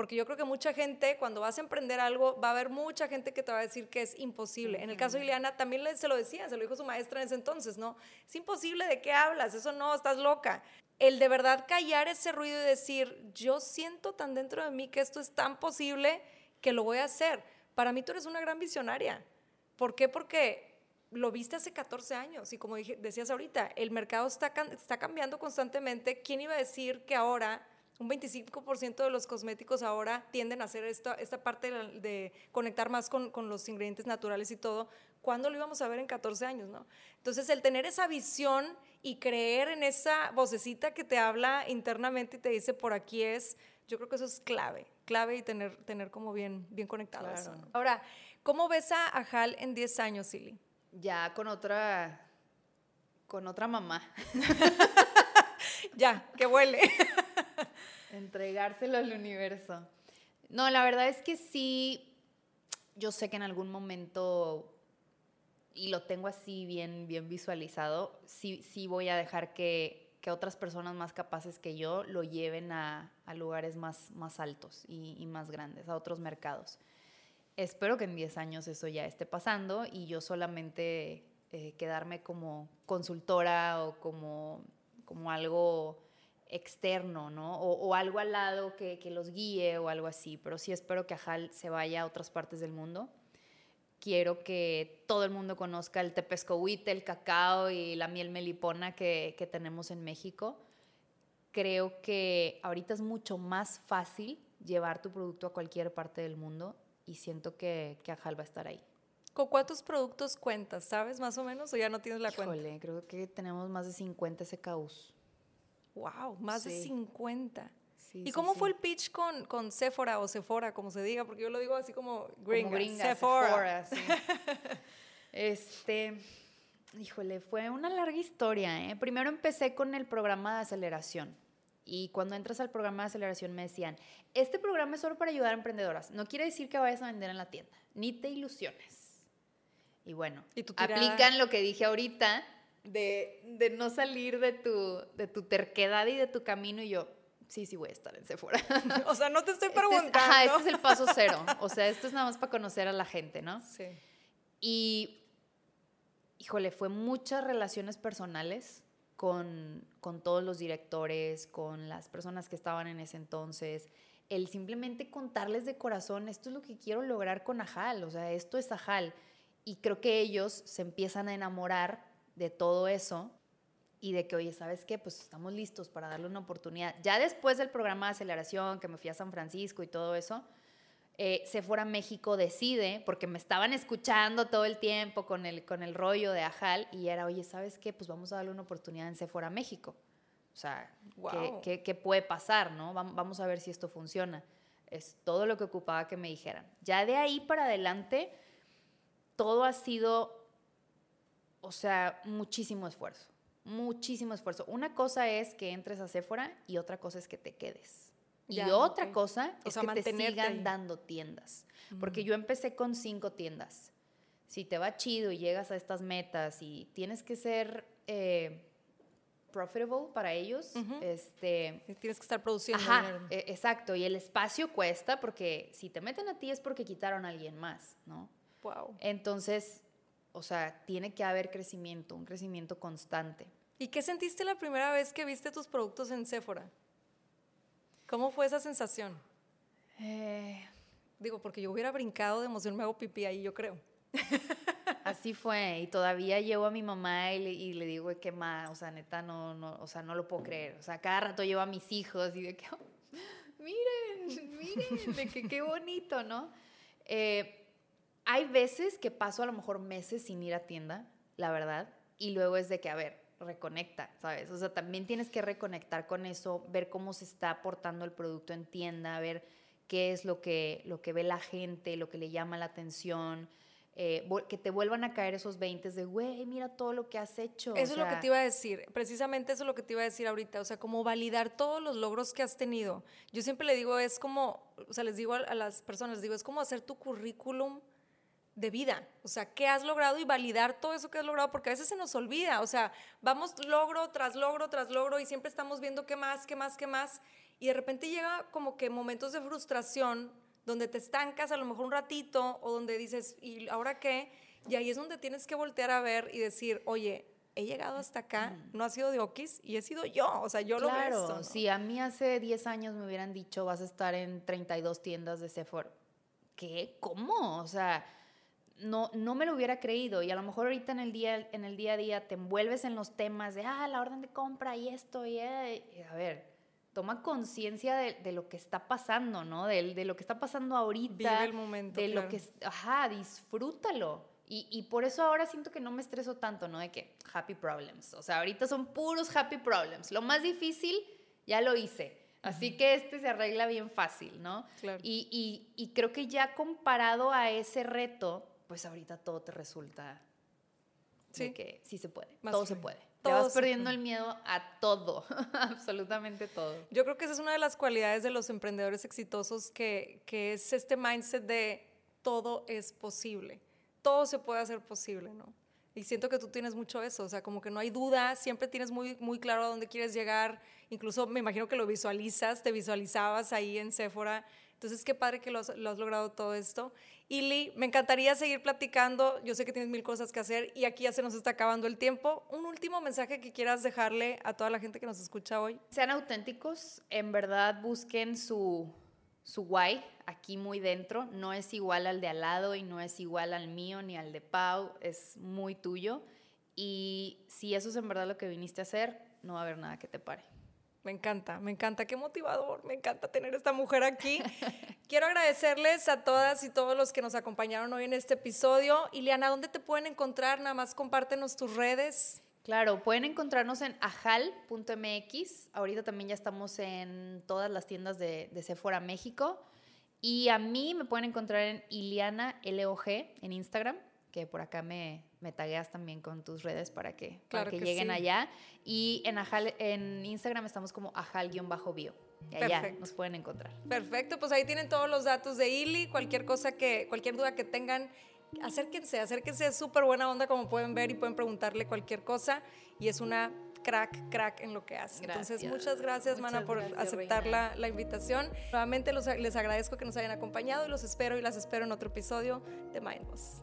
Speaker 1: porque yo creo que mucha gente, cuando vas a emprender algo, va a haber mucha gente que te va a decir que es imposible. En el caso de Ileana, también se lo decía, se lo dijo su maestra en ese entonces, ¿no? Es imposible, ¿de qué hablas? Eso no, estás loca. El de verdad callar ese ruido y decir, yo siento tan dentro de mí que esto es tan posible que lo voy a hacer. Para mí tú eres una gran visionaria. ¿Por qué? Porque lo viste hace 14 años y como dije, decías ahorita, el mercado está, está cambiando constantemente. ¿Quién iba a decir que ahora un 25% de los cosméticos ahora tienden a hacer esta, esta parte de, de conectar más con, con, los ingredientes naturales y todo. ¿Cuándo lo íbamos a ver en 14 años? ¿no? Entonces, el tener esa visión y creer en esa vocecita que te habla internamente y te dice por aquí es, yo creo que eso es clave, clave y tener, tener como bien, bien conectado claro. eso. ¿no? Ahora, ¿cómo ves a Ajal en 10 años, Silly?
Speaker 2: Ya con otra, con otra mamá.
Speaker 1: ya, que huele.
Speaker 2: Entregárselo al universo. No, la verdad es que sí, yo sé que en algún momento, y lo tengo así bien, bien visualizado, sí, sí voy a dejar que, que otras personas más capaces que yo lo lleven a, a lugares más, más altos y, y, más grandes, a otros mercados. Espero que en 10 años eso ya esté pasando y yo solamente eh, quedarme como consultora o como, como algo externo, ¿no? O, o algo al lado que, que, los guíe o algo así, pero sí espero que Ajal se vaya a otras partes del mundo. Quiero que todo el mundo conozca el tepescohuite, el cacao y la miel melipona que, que tenemos en México. Creo que ahorita es mucho más fácil llevar tu producto a cualquier parte del mundo y siento que, que Ajal va a estar ahí.
Speaker 1: ¿Con cuántos productos cuentas? ¿Sabes más o menos o ya no tienes la
Speaker 2: Híjole,
Speaker 1: cuenta?
Speaker 2: creo que tenemos más de 50 SKUs.
Speaker 1: Wow, más sí. de 50.
Speaker 2: Sí,
Speaker 1: ¿Y cómo fue el pitch con, con Sephora o Sephora, como se diga? Porque yo lo digo así como gringa.
Speaker 2: Como gringa
Speaker 1: Sephora.
Speaker 2: Sephora, este, híjole, fue una larga historia. ¿eh? Primero empecé con el programa de aceleración. Y cuando entras al programa de aceleración me decían, este programa es solo para ayudar a emprendedoras. No quiere decir que vayas a vender en la tienda. Ni te ilusiones. Y bueno,
Speaker 1: ¿Y tu
Speaker 2: aplican lo que dije ahorita de, de no salir de tu, de tu terquedad y de tu camino. Y yo, sí, sí voy a estar en Sephora.
Speaker 1: o sea, no te estoy
Speaker 2: Este
Speaker 1: preguntando.
Speaker 2: es, ajá, este es el paso cero. O sea, esto es nada más para conocer a la gente, ¿no?
Speaker 1: Sí.
Speaker 2: Y, híjole, fue muchas relaciones personales con, con todos los directores, con las personas que estaban en ese entonces. El simplemente contarles de corazón, esto es lo que quiero lograr con Ajal, o sea, esto es Ajal. Y creo que ellos se empiezan a enamorar de todo eso y de que, oye, ¿sabes qué? Pues estamos listos para darle una oportunidad. Ya después del programa de aceleración, que me fui a San Francisco y todo eso, eh, Sephora México decide, porque me estaban escuchando todo el tiempo con el, con el rollo de Ajal, y era, oye, ¿sabes qué? Pues vamos a darle una oportunidad en Sephora México. O sea,
Speaker 1: Wow.
Speaker 2: ¿qué, qué, qué puede pasar, no? Vam- Vamos a ver si esto funciona. Es todo lo que ocupaba que me dijeran. Ya de ahí para adelante, todo ha sido, o sea, muchísimo esfuerzo. Muchísimo esfuerzo. Una cosa es que entres a Sephora y otra cosa es que te quedes. Y otra cosa
Speaker 1: O
Speaker 2: es
Speaker 1: sea,
Speaker 2: que te sigan
Speaker 1: ahí.
Speaker 2: dando tiendas. Porque yo empecé con cinco tiendas. Si te va chido y llegas a estas metas y tienes que ser eh, profitable para ellos, este,
Speaker 1: Tienes que estar produciendo
Speaker 2: Ajá,
Speaker 1: dinero.
Speaker 2: e- exacto. Y el espacio cuesta porque si te meten a ti es porque quitaron a alguien más, ¿no?
Speaker 1: Wow.
Speaker 2: Entonces, o sea, tiene que haber crecimiento, un crecimiento constante.
Speaker 1: ¿Y qué sentiste la primera vez que viste tus productos en Sephora? ¿Cómo fue esa sensación?
Speaker 2: Eh,
Speaker 1: Digo, porque yo hubiera brincado de emoción, me hago pipí ahí, yo creo.
Speaker 2: Así fue. Y todavía llevo a mi mamá y le, digo, ¿qué más? O sea, neta, no, no, o sea, no lo puedo creer. O sea, cada rato llevo a mis hijos y de que, miren, miren, de que qué bonito, ¿no? Eh, hay veces que paso a lo mejor meses sin ir a tienda, la verdad, y luego es de que, a ver, reconecta, ¿sabes? O sea, también tienes que reconectar con eso, ver cómo se está aportando el producto en tienda, ver qué es lo que, lo que ve la gente, lo que le llama la atención. Eh, que te vuelvan a caer esos 20 de, güey, mira todo lo que has hecho.
Speaker 1: Eso es lo que te iba a decir, precisamente eso es lo que te iba a decir ahorita, o sea, como validar todos los logros que has tenido. Yo siempre le digo, es como, o sea, les digo a, las personas, les digo, es como hacer tu currículum de vida, o sea, qué has logrado y validar todo eso que has logrado, porque a veces se nos olvida, o sea, vamos logro tras logro tras logro y siempre estamos viendo qué más, qué más, qué más, y de repente llega como que momentos de frustración donde te estancas a lo mejor un ratito o donde dices, ¿y ahora qué? Y ahí es donde tienes que voltear a ver y decir, oye, he llegado hasta acá, no ha sido de Okis y he sido yo, o sea, yo lo veo. Claro,
Speaker 2: si a mí hace 10 años me hubieran dicho, vas a estar en 32 tiendas de Sephora, ¿qué? ¿Cómo? O sea, no, no me lo hubiera creído y a lo mejor ahorita en el día, en el día a día te envuelves en los temas de, ah, la orden de compra y esto y, eh, a ver, toma conciencia de, lo que está pasando, ¿no? De, de, lo que está pasando ahorita.
Speaker 1: Vive el momento.
Speaker 2: De lo que, ajá, disfrútalo. Y, y, por eso ahora siento que no me estreso tanto, ¿no? De que happy problems. O sea, ahorita son puros happy problems. Lo más difícil ya lo hice. Así que este se arregla bien fácil, ¿no?
Speaker 1: Claro.
Speaker 2: Y, y, y creo que ya comparado a ese reto, pues ahorita todo te resulta sí. que sí se puede, todo se puede. Te vas perdiendo el miedo a todo, absolutamente todo.
Speaker 1: Yo creo que esa es una de las cualidades de los emprendedores exitosos, que, que es este mindset de todo es posible, todo se puede hacer posible, ¿no? Y siento que tú tienes mucho eso, o sea, como que no hay duda, siempre tienes muy, muy claro a dónde quieres llegar, incluso me imagino que lo visualizas, te visualizabas ahí en Sephora, entonces qué padre que lo has, lo has logrado todo esto. Ili, me encantaría seguir platicando. Yo sé que tienes mil cosas que hacer y aquí ya se nos está acabando el tiempo. Un último mensaje que quieras dejarle a toda la gente que nos escucha hoy.
Speaker 2: Sean auténticos, en verdad busquen su, su guay aquí muy dentro. No es igual al de al lado y no es igual al mío ni al de Pau, es muy tuyo. Y si eso es en verdad lo que viniste a hacer, no va a haber nada que te pare.
Speaker 1: Me encanta, me encanta, qué motivador, me encanta tener esta mujer aquí. Quiero agradecerles a todas y todos los que nos acompañaron hoy en este episodio. Ileana, ¿dónde te pueden encontrar? Nada más compártenos tus redes.
Speaker 2: Claro, pueden encontrarnos en ajal.mx. Ahorita también ya estamos en todas las tiendas de, de Sephora México. Y a mí me pueden encontrar en Iliana LOG en Instagram que por acá me, me tagueas también con tus redes para que, para que, lleguen allá. Y en, Ajal, en Instagram estamos como ajal-bio. Y allá nos pueden encontrar.
Speaker 1: Perfecto, pues ahí tienen todos los datos de Ili. Cualquier cosa que, cualquier duda que tengan, acérquense, acérquense. Es súper buena onda, como pueden ver, y pueden preguntarle cualquier cosa. Y es una crack, crack en lo que hace. Entonces, muchas gracias, Mana, por aceptar la, la, invitación. Nuevamente los, les agradezco que nos hayan acompañado y los espero y las espero en otro episodio de Mindboss.